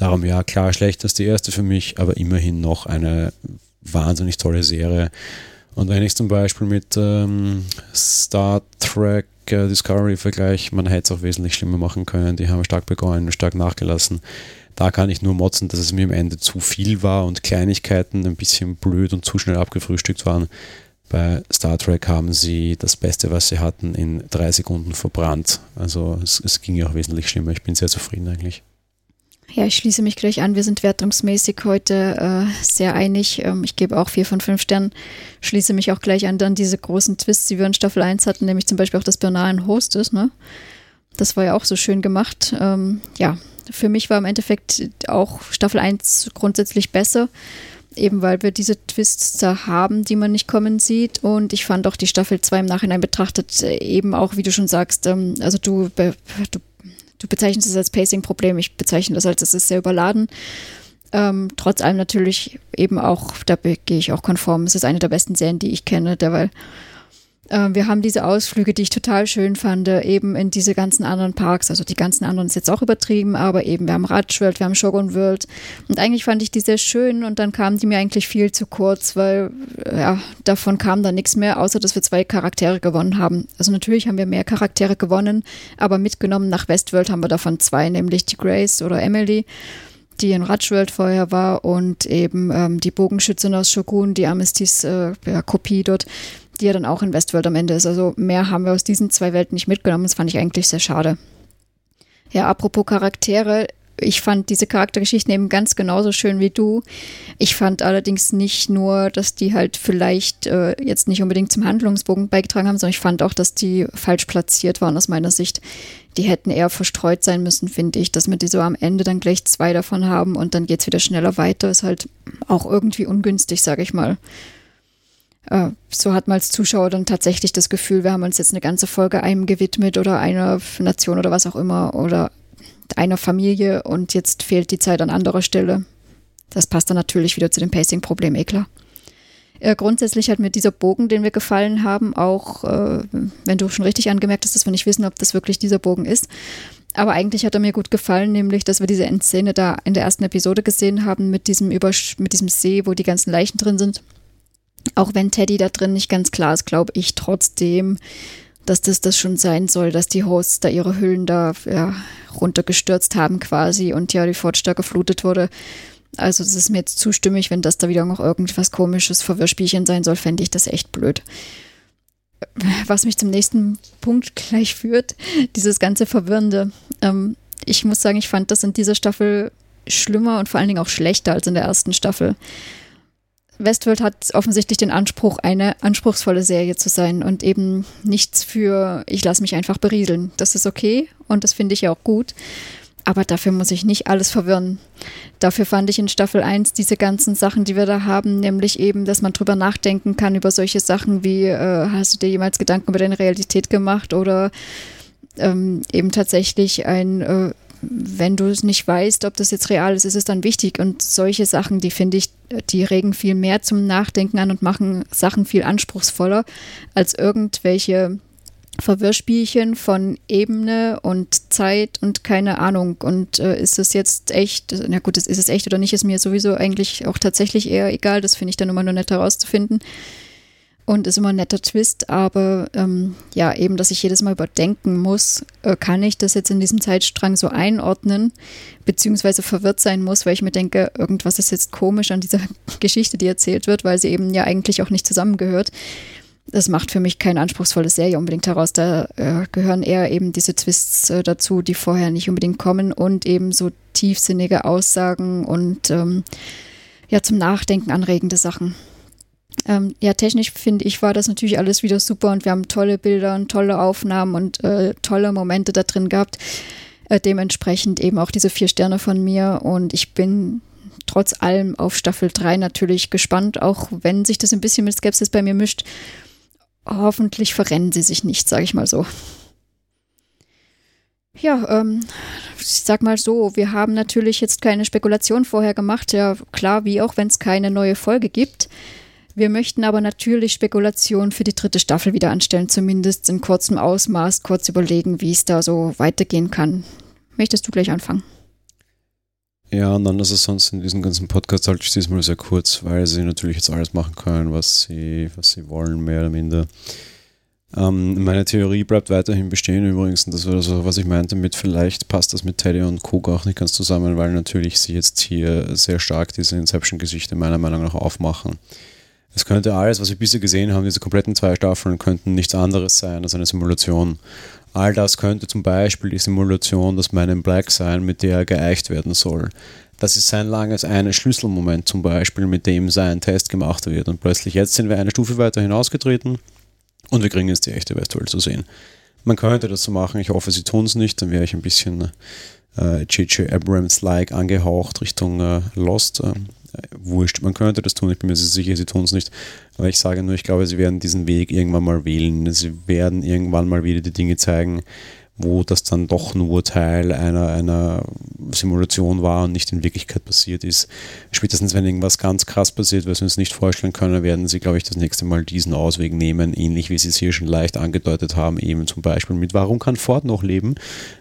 Darum ja, klar, schlechter als die erste für mich, aber immerhin noch eine wahnsinnig tolle Serie. Und wenn ich zum Beispiel mit ähm, Star Trek äh, Discovery vergleiche, man hätte es auch wesentlich schlimmer machen können. Die haben stark begonnen, stark nachgelassen. Da kann ich nur motzen, dass es mir am Ende zu viel war und Kleinigkeiten ein bisschen blöd und zu schnell abgefrühstückt waren. Bei Star Trek haben sie das Beste, was sie hatten, in drei Sekunden verbrannt. Also es, es ging ja auch wesentlich schlimmer. Ich bin sehr zufrieden eigentlich. Ja, ich schließe mich gleich an. Wir sind wertungsmäßig heute äh, sehr einig. Ähm, ich gebe auch vier von fünf Sternen. Schließe mich auch gleich an dann diese großen Twists, die wir in Staffel 1 hatten, nämlich zum Beispiel auch, dass Bernard ein Host ist. Ne? Das war ja auch so schön gemacht. Ähm, ja, für mich war im Endeffekt auch Staffel 1 grundsätzlich besser, eben weil wir diese Twists da haben, die man nicht kommen sieht. Und ich fand auch die Staffel 2 im Nachhinein betrachtet äh, eben auch, wie du schon sagst, ähm, also du, du du bezeichnest es als Pacing-Problem, ich bezeichne das als, es ist sehr überladen. Ähm, trotz allem natürlich eben auch, da gehe ich auch konform, es ist eine der besten Serien, die ich kenne, derweil wir haben diese Ausflüge, die ich total schön fand, eben in diese ganzen anderen Parks. Also die ganzen anderen ist jetzt auch übertrieben, aber eben wir haben Ratch World, wir haben Shogun World. Und eigentlich fand ich die sehr schön und dann kamen die mir eigentlich viel zu kurz, weil ja, davon kam dann nichts mehr, außer dass wir zwei Charaktere gewonnen haben. Also natürlich haben wir mehr Charaktere gewonnen, aber mitgenommen nach Westworld haben wir davon zwei, nämlich die Grace oder Emily die in Ratchworld vorher war und eben ähm, die Bogenschützin aus Shogun, die Amistis äh, ja, Kopie dort die ja dann auch in Westworld am Ende ist. Also mehr haben wir aus diesen zwei Welten nicht mitgenommen. Das fand ich eigentlich sehr schade. Ja, apropos Charaktere, ich fand diese Charaktergeschichten eben ganz genauso schön wie du. Ich fand allerdings nicht nur, dass die halt vielleicht äh, jetzt nicht unbedingt zum Handlungsbogen beigetragen haben, sondern ich fand auch, dass die falsch platziert waren aus meiner Sicht. die hätten eher verstreut sein müssen, finde ich, dass wir die so am Ende dann gleich zwei davon haben und dann geht es wieder schneller weiter, ist halt auch irgendwie ungünstig, sage ich mal. Äh, so hat man als Zuschauer dann tatsächlich das Gefühl, wir haben uns jetzt eine ganze Folge einem gewidmet oder einer Nation oder was auch immer oder einer Familie und jetzt fehlt die Zeit an anderer Stelle. Das passt dann natürlich wieder zu dem Pacing-Problem, eh klar. Äh, grundsätzlich hat mir dieser Bogen, den wir gefallen haben, auch, äh, wenn du schon richtig angemerkt hast, dass wir nicht wissen, ob das wirklich dieser Bogen ist. Aber eigentlich hat er mir gut gefallen, nämlich, dass wir diese Endszene da in der ersten Episode gesehen haben mit diesem, Übersch mit diesem See, wo die ganzen Leichen drin sind. Auch wenn Teddy da drin nicht ganz klar ist, glaube ich trotzdem, dass das das schon sein soll, dass die Hosts da ihre Hüllen da ja, runtergestürzt haben quasi und ja die Fort da geflutet wurde. Also das ist mir jetzt zustimmig, wenn das da wieder noch irgendwas komisches Verwirrspielchen sein soll, fände ich das echt blöd. Was mich zum nächsten Punkt [laughs] gleich führt, dieses ganze Verwirrende. Ähm, ich muss sagen, ich fand das in dieser Staffel schlimmer und vor allen Dingen auch schlechter als in der ersten Staffel. Westworld hat offensichtlich den Anspruch, eine anspruchsvolle Serie zu sein und eben nichts für, ich lasse mich einfach berieseln. Das ist okay und das finde ich ja auch gut. Aber dafür muss ich nicht alles verwirren. Dafür fand ich in Staffel 1 diese ganzen Sachen, die wir da haben, nämlich eben, dass man drüber nachdenken kann über solche Sachen wie, äh, hast du dir jemals Gedanken über deine Realität gemacht oder ähm, eben tatsächlich ein, äh, wenn du es nicht weißt, ob das jetzt real ist, ist es dann wichtig. Und solche Sachen, die finde ich, die regen viel mehr zum Nachdenken an und machen Sachen viel anspruchsvoller als irgendwelche Verwirrspielchen von Ebene und Zeit und keine Ahnung. Und äh, ist es jetzt echt, na gut, ist es echt oder nicht, ist mir sowieso eigentlich auch tatsächlich eher egal. Das finde ich dann immer nur nett herauszufinden. Und ist immer ein netter Twist, aber ähm, ja, eben, dass ich jedes Mal überdenken muss, äh, kann ich das jetzt in diesem Zeitstrang so einordnen, beziehungsweise verwirrt sein muss, weil ich mir denke, irgendwas ist jetzt komisch an dieser [laughs] Geschichte, die erzählt wird, weil sie eben ja eigentlich auch nicht zusammengehört das macht für mich keine anspruchsvolle Serie unbedingt heraus. Da äh, gehören eher eben diese Twists äh, dazu, die vorher nicht unbedingt kommen und eben so tiefsinnige Aussagen und ähm, ja zum Nachdenken anregende Sachen. Ähm, ja, technisch finde ich, war das natürlich alles wieder super und wir haben tolle Bilder und tolle Aufnahmen und äh, tolle Momente da drin gehabt. Äh, dementsprechend eben auch diese vier Sterne von mir und ich bin trotz allem auf Staffel 3 natürlich gespannt, auch wenn sich das ein bisschen mit Skepsis bei mir mischt hoffentlich verrennen sie sich nicht, sage ich mal so. Ja, ähm, ich sag mal so, wir haben natürlich jetzt keine Spekulation vorher gemacht, ja klar, wie auch wenn es keine neue Folge gibt. Wir möchten aber natürlich Spekulation für die dritte Staffel wieder anstellen, zumindest in kurzem Ausmaß, kurz überlegen, wie es da so weitergehen kann. Möchtest du gleich anfangen? Ja, und dann ist es sonst in diesem ganzen Podcast halte ich diesmal sehr kurz, weil sie natürlich jetzt alles machen können, was sie, was sie wollen, mehr oder minder. Ähm, meine Theorie bleibt weiterhin bestehen übrigens, und das war so, was ich meinte mit, vielleicht passt das mit Teddy und Cook auch nicht ganz zusammen, weil natürlich sie jetzt hier sehr stark diese Inception-Geschichte meiner Meinung nach aufmachen. Es könnte alles, was wir bisher gesehen haben, diese kompletten zwei Staffeln, könnten nichts anderes sein als eine Simulation. All das könnte zum Beispiel die Simulation des Man in Black sein, mit der er geeicht werden soll. Das ist sein langes eine Schlüsselmoment zum Beispiel, mit dem sein Test gemacht wird. Und plötzlich jetzt sind wir eine Stufe weiter hinausgetreten und wir kriegen jetzt die echte Westworld zu sehen. Man könnte das so machen, ich hoffe, sie tun es nicht, dann wäre ich ein bisschen J.J. Äh, Abrams-like angehaucht Richtung äh, Lost. Äh, wurscht, man könnte das tun, ich bin mir sicher, sie tun es nicht. Aber ich sage nur, ich glaube, sie werden diesen Weg irgendwann mal wählen. Sie werden irgendwann mal wieder die Dinge zeigen, wo das dann doch nur Teil einer, einer Simulation war und nicht in Wirklichkeit passiert ist. Spätestens, wenn irgendwas ganz krass passiert, was wir uns nicht vorstellen können, werden sie, glaube ich, das nächste Mal diesen Ausweg nehmen, ähnlich wie sie es hier schon leicht angedeutet haben, eben zum Beispiel mit Warum kann Ford noch leben?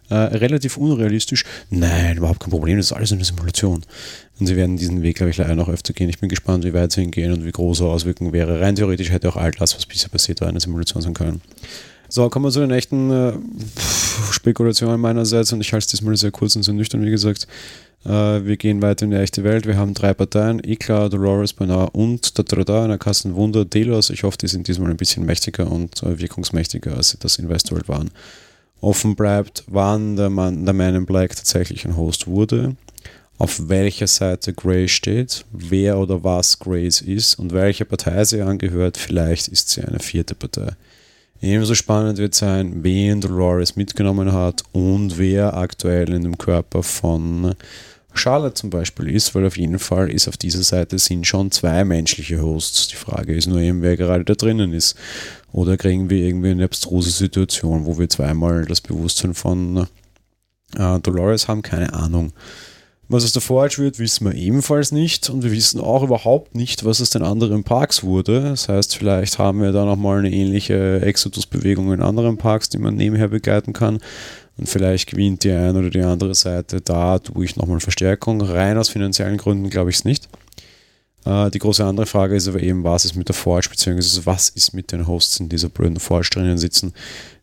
Äh, relativ unrealistisch. Nein, überhaupt kein Problem, das ist alles eine Simulation. Und sie werden diesen Weg, glaube ich, leider noch öfter gehen. Ich bin gespannt, wie weit sie hingehen und wie große Auswirkungen wäre. Rein theoretisch hätte auch all das, was bisher passiert war, eine Simulation sein können. So, kommen wir zu den echten äh, Spekulationen meinerseits und ich halte es diesmal sehr kurz und sehr nüchtern, wie gesagt. Äh, wir gehen weiter in die echte Welt. Wir haben drei Parteien, Ikla, Dolores, Bernard und Tatrada, einer Kasten Wunder, Delos. Ich hoffe, die sind diesmal ein bisschen mächtiger und äh, wirkungsmächtiger, als sie das in Westworld waren. Offen bleibt, wann der Mann, der Man in Black tatsächlich ein Host wurde, auf welcher Seite Grey steht, wer oder was Grace ist und welcher Partei sie angehört. Vielleicht ist sie eine vierte Partei. Ebenso spannend wird sein, wen Dolores mitgenommen hat und wer aktuell in dem Körper von Charlotte zum Beispiel ist, weil auf jeden Fall ist auf dieser Seite sind schon zwei menschliche Hosts. Die Frage ist nur eben, wer gerade da drinnen ist. Oder kriegen wir irgendwie eine abstruse Situation, wo wir zweimal das Bewusstsein von äh, Dolores haben? Keine Ahnung. Was es davor wird, wissen wir ebenfalls nicht und wir wissen auch überhaupt nicht, was es den anderen Parks wurde. Das heißt, vielleicht haben wir da nochmal eine ähnliche Exodus-Bewegung in anderen Parks, die man nebenher begleiten kann. Und vielleicht gewinnt die eine oder die andere Seite dadurch nochmal Verstärkung. Rein aus finanziellen Gründen glaube ich es nicht. Äh, die große andere Frage ist aber eben, was ist mit der Forge, beziehungsweise was ist mit den Hosts in dieser blöden Forge drinnen sitzen.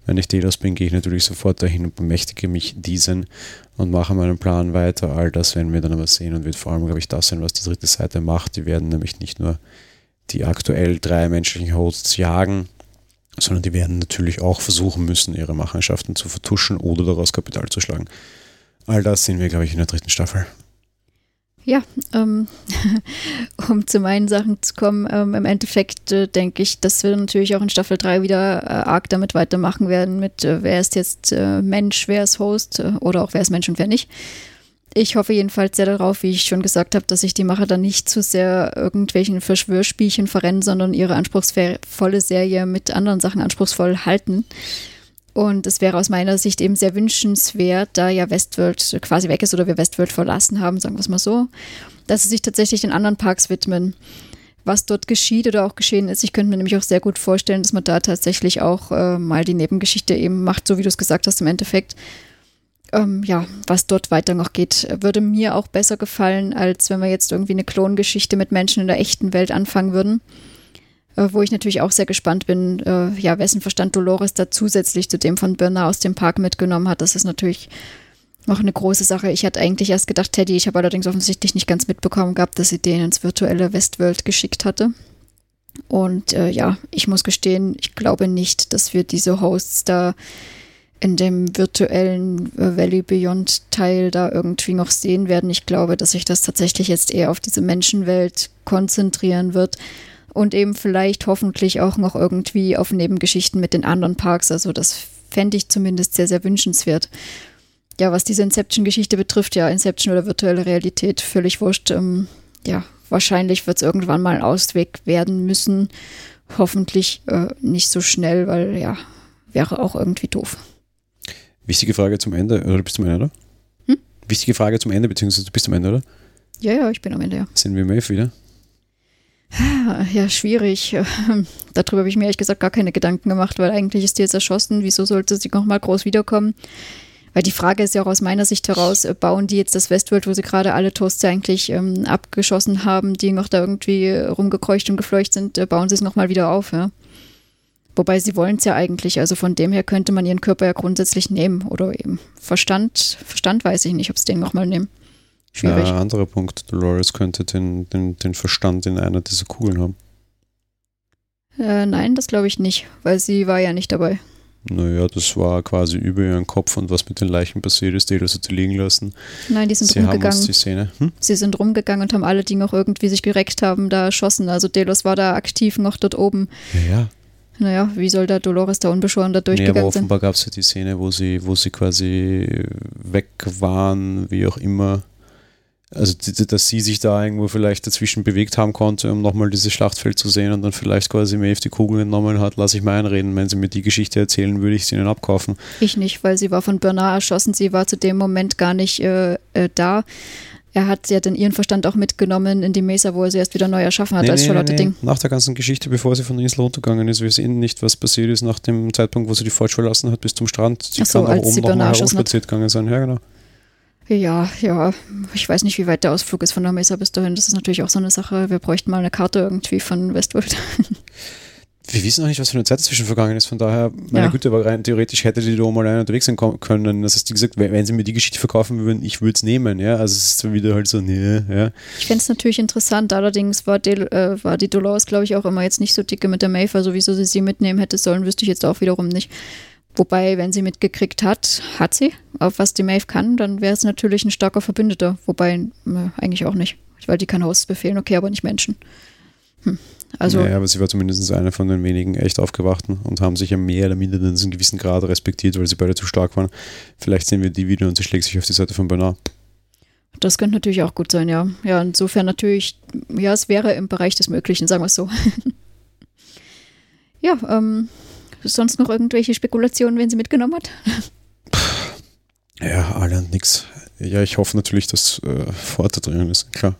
Wenn ich Delos bin, gehe ich natürlich sofort dahin und bemächtige mich diesen und mache meinen Plan weiter. All das werden wir dann aber sehen und wird vor allem, glaube ich, das sein, was die dritte Seite macht. Die werden nämlich nicht nur die aktuell drei menschlichen Hosts jagen, sondern die werden natürlich auch versuchen müssen, ihre Machenschaften zu vertuschen oder daraus Kapital zu schlagen. All das sehen wir, glaube ich, in der dritten Staffel. Ja, ähm, [laughs] um zu meinen Sachen zu kommen, ähm, im Endeffekt äh, denke ich, dass wir natürlich auch in Staffel 3 wieder äh, arg damit weitermachen werden, mit äh, wer ist jetzt äh, Mensch, wer ist Host äh, oder auch wer ist Mensch und wer nicht. Ich hoffe jedenfalls sehr darauf, wie ich schon gesagt habe, dass sich die Macher dann nicht zu sehr irgendwelchen Verschwörspielchen verrennen, sondern ihre anspruchsvolle Serie mit anderen Sachen anspruchsvoll halten. Und es wäre aus meiner Sicht eben sehr wünschenswert, da ja Westworld quasi weg ist oder wir Westworld verlassen haben, sagen wir es mal so, dass sie sich tatsächlich den anderen Parks widmen. Was dort geschieht oder auch geschehen ist, ich könnte mir nämlich auch sehr gut vorstellen, dass man da tatsächlich auch äh, mal die Nebengeschichte eben macht, so wie du es gesagt hast im Endeffekt. Ähm, ja, was dort weiter noch geht, würde mir auch besser gefallen, als wenn wir jetzt irgendwie eine Klongeschichte mit Menschen in der echten Welt anfangen würden äh, wo ich natürlich auch sehr gespannt bin, äh, ja, wessen Verstand Dolores da zusätzlich zu dem von Birna aus dem Park mitgenommen hat. Das ist natürlich noch eine große Sache. Ich hatte eigentlich erst gedacht, Teddy, ich habe allerdings offensichtlich nicht ganz mitbekommen gehabt, dass sie den ins virtuelle Westworld geschickt hatte. Und äh, ja, ich muss gestehen, ich glaube nicht, dass wir diese Hosts da in dem virtuellen äh, Valley Beyond Teil da irgendwie noch sehen werden. Ich glaube, dass sich das tatsächlich jetzt eher auf diese Menschenwelt konzentrieren wird und eben vielleicht hoffentlich auch noch irgendwie auf Nebengeschichten mit den anderen Parks. Also das fände ich zumindest sehr, sehr wünschenswert. Ja, was diese Inception-Geschichte betrifft, ja, Inception oder virtuelle Realität, völlig wurscht. Ähm, ja, wahrscheinlich wird es irgendwann mal ein Ausweg werden müssen. Hoffentlich äh, nicht so schnell, weil ja, wäre auch irgendwie doof. Wichtige Frage zum Ende, oder du bist am Ende, oder? Hm? Wichtige Frage zum Ende, beziehungsweise du bist am Ende, oder? Ja, ja, ich bin am Ende, ja. Sind wir Maeve wieder? Ja, schwierig. Darüber habe ich mir ehrlich gesagt gar keine Gedanken gemacht, weil eigentlich ist die jetzt erschossen. Wieso sollte sie nochmal groß wiederkommen? Weil die Frage ist ja auch aus meiner Sicht heraus, äh, bauen die jetzt das Westworld, wo sie gerade alle Toasts eigentlich ähm, abgeschossen haben, die noch da irgendwie rumgekreucht und gefleucht sind, äh, bauen sie es nochmal wieder auf, ja? Wobei sie wollen es ja eigentlich, also von dem her könnte man ihren Körper ja grundsätzlich nehmen oder eben Verstand, Verstand weiß ich nicht, ob sie den nochmal nehmen. Schwierig. Äh, anderer Punkt, Dolores könnte den, den, den Verstand in einer dieser Kugeln haben. Äh, nein, das glaube ich nicht, weil sie war ja nicht dabei. Naja, das war quasi über ihren Kopf und was mit den Leichen passiert ist, die hat sie liegen lassen. Nein, die sind sie rumgegangen. Haben die Szene. Hm? Sie sind rumgegangen und haben alle, die noch irgendwie sich gereckt haben, da erschossen. Also Delos war da aktiv noch dort oben. Ja, ja. Naja, wie soll da Dolores da unbeschoren da durchgegangen nee, aber offenbar gab es ja die Szene, wo sie, wo sie quasi weg waren, wie auch immer. Also, dass sie sich da irgendwo vielleicht dazwischen bewegt haben konnte, um nochmal dieses Schlachtfeld zu sehen und dann vielleicht quasi Maeve die Kugel genommen hat, lasse ich mal einreden. Wenn sie mir die Geschichte erzählen, würde ich sie ihnen abkaufen. Ich nicht, weil sie war von Bernard erschossen. Sie war zu dem Moment gar nicht äh, äh, da. Er hat ja dann ihren Verstand auch mitgenommen in die Mesa, wo er sie erst wieder neu erschaffen hat nee, als nee, Charlotte nee. Ding. Nach der ganzen Geschichte, bevor sie von der Insel runtergegangen ist, wir sehen nicht, was passiert ist nach dem Zeitpunkt, wo sie die Forge verlassen hat, bis zum Strand. Sie Ach so, kann auch oben nochmal herumspaziert gegangen sein. Ja, genau. Ja, ja. Ich weiß nicht, wie weit der Ausflug ist von der Mesa bis dahin. Das ist natürlich auch so eine Sache. Wir bräuchten mal eine Karte irgendwie von Westworld. [laughs] Wir wissen auch nicht, was für eine Zeit dazwischen vergangen ist. Von daher, meine ja. Güte, aber rein theoretisch hätte die da mal alleine unterwegs sein können. Das heißt, wie gesagt, wenn sie mir die Geschichte verkaufen würden, ich würde es nehmen. Ja? Also es ist wieder halt so, nee. Ja. Ich fände es natürlich interessant. Allerdings war, Del, äh, war die Dolores, glaube ich, auch immer jetzt nicht so dicke mit der Mayfair. Also wieso sie sie mitnehmen hätte sollen, wüsste ich jetzt auch wiederum nicht. Wobei, wenn sie mitgekriegt hat, hat sie, auf was die Maeve kann, dann wäre es natürlich ein starker Verbündeter. Wobei, äh, eigentlich auch nicht. Weil die kann Hosts befehlen, okay, aber nicht Menschen. Hm. Also, naja, aber sie war zumindest eine von den wenigen echt Aufgewachten und haben sich ja mehr oder minder in einem gewissen Grad respektiert, weil sie beide zu stark waren. Vielleicht sehen wir die wieder und sie schlägt sich auf die Seite von Bernard. Das könnte natürlich auch gut sein, ja. Ja, insofern natürlich, ja, es wäre im Bereich des Möglichen, sagen wir es so. [laughs] ja, ähm, sonst noch irgendwelche Spekulationen, wen sie mitgenommen hat? Ja, alle nix. Ja, ich hoffe natürlich, dass äh, Forte drin ist, klar.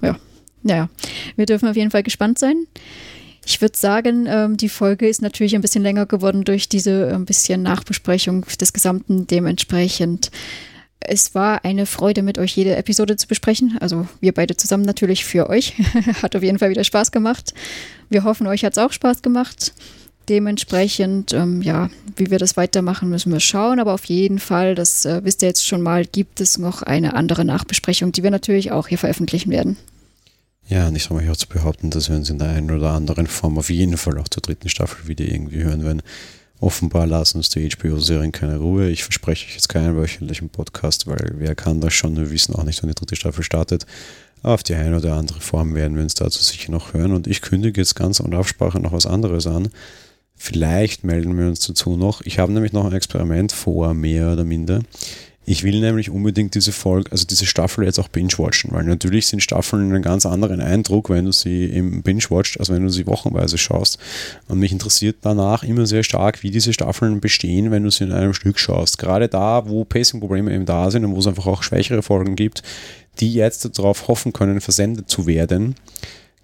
Ja, naja, wir dürfen auf jeden Fall gespannt sein. Ich würde sagen, ähm, die Folge ist natürlich ein bisschen länger geworden durch diese ein bisschen Nachbesprechung des Gesamten. Dementsprechend, es war eine Freude, mit euch jede Episode zu besprechen. Also wir beide zusammen natürlich für euch. [laughs] Hat auf jeden Fall wieder Spaß gemacht. Wir hoffen, euch hat es auch Spaß gemacht. Dementsprechend, ähm, ja, wie wir das weitermachen, müssen wir schauen. Aber auf jeden Fall, das äh, wisst ihr jetzt schon mal, gibt es noch eine andere Nachbesprechung, die wir natürlich auch hier veröffentlichen werden. Ja, nicht einmal hier zu behaupten, dass wir uns in der einen oder anderen Form auf jeden Fall auch zur dritten Staffel wieder irgendwie hören werden. Offenbar lassen uns die HBO-Serien keine Ruhe. Ich verspreche euch jetzt keinen wöchentlichen Podcast, weil wer kann das schon? Wir wissen auch nicht, wann die dritte Staffel startet. Auf die eine oder andere Form werden wir uns dazu sicher noch hören. Und ich kündige jetzt ganz ohne Absprache noch was anderes an. Vielleicht melden wir uns dazu noch. Ich habe nämlich noch ein Experiment vor, mehr oder minder. Ich will nämlich unbedingt diese Folge, also diese Staffel jetzt auch binge-watchen, weil natürlich sind Staffeln einen ganz anderen Eindruck, wenn du sie im binge-watcht, als wenn du sie wochenweise schaust. Und mich interessiert danach immer sehr stark, wie diese Staffeln bestehen, wenn du sie in einem Stück schaust. Gerade da, wo Pacing-Probleme eben da sind und wo es einfach auch schwächere Folgen gibt, die jetzt darauf hoffen können, versendet zu werden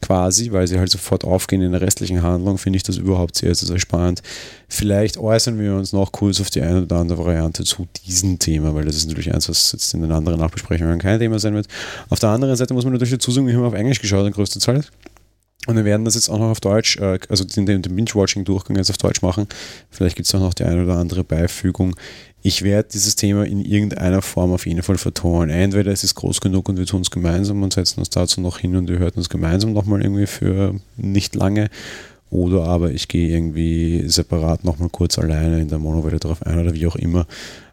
quasi, weil sie halt sofort aufgehen in der restlichen Handlung, finde ich das überhaupt sehr, sehr, spannend. Vielleicht äußern wir uns noch kurz auf die eine oder andere Variante zu diesem Thema, weil das ist natürlich eins, was jetzt in den anderen Nachbesprechungen kein Thema sein wird. Auf der anderen Seite muss man natürlich dazu sagen, wir haben auf Englisch geschaut in größter Zeit. Und wir werden das jetzt auch noch auf Deutsch, äh, also den, den Binge-Watching-Durchgang jetzt auf Deutsch machen. Vielleicht gibt es auch noch die eine oder andere Beifügung ich werde dieses Thema in irgendeiner Form auf jeden Fall vertonen. Entweder es ist groß genug und wir tun es gemeinsam und setzen uns dazu noch hin und wir hören uns gemeinsam nochmal irgendwie für nicht lange. Oder aber ich gehe irgendwie separat nochmal kurz alleine in der Monowelle drauf ein oder wie auch immer.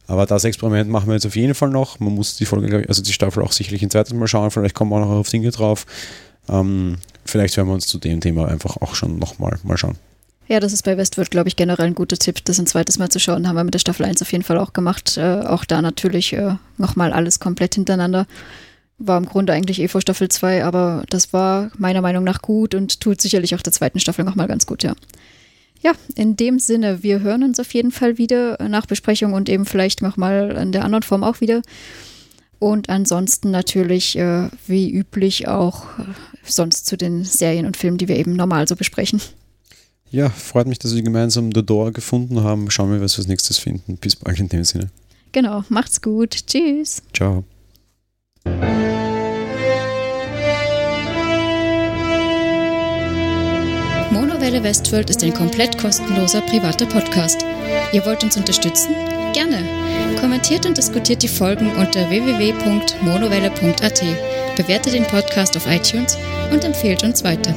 Aber das Experiment machen wir jetzt auf jeden Fall noch. Man muss die Folge, also die Staffel auch sicherlich ein zweites Mal schauen. Vielleicht kommen wir auch noch auf Dinge drauf. Ähm, vielleicht hören wir uns zu dem Thema einfach auch schon nochmal mal schauen. Ja, das ist bei Westworld, glaube ich, generell ein guter Tipp, das ein zweites Mal zu schauen. Haben wir mit der Staffel 1 auf jeden Fall auch gemacht. Äh, auch da natürlich äh, nochmal alles komplett hintereinander. War im Grunde eigentlich eh vor Staffel 2, aber das war meiner Meinung nach gut und tut sicherlich auch der zweiten Staffel nochmal ganz gut, ja. Ja, in dem Sinne, wir hören uns auf jeden Fall wieder nach Besprechung und eben vielleicht nochmal in der anderen Form auch wieder. Und ansonsten natürlich, äh, wie üblich, auch äh, sonst zu den Serien und Filmen, die wir eben normal so besprechen. Ja, freut mich, dass wir gemeinsam The Door gefunden haben. Schauen wir, was wir als nächstes finden. Bis bald in dem Sinne. Genau, macht's gut. Tschüss. Ciao. Monowelle Westworld ist ein komplett kostenloser privater Podcast. Ihr wollt uns unterstützen? Gerne. Kommentiert und diskutiert die Folgen unter www.monowelle.at. Bewertet den Podcast auf iTunes und empfehlt uns weiter.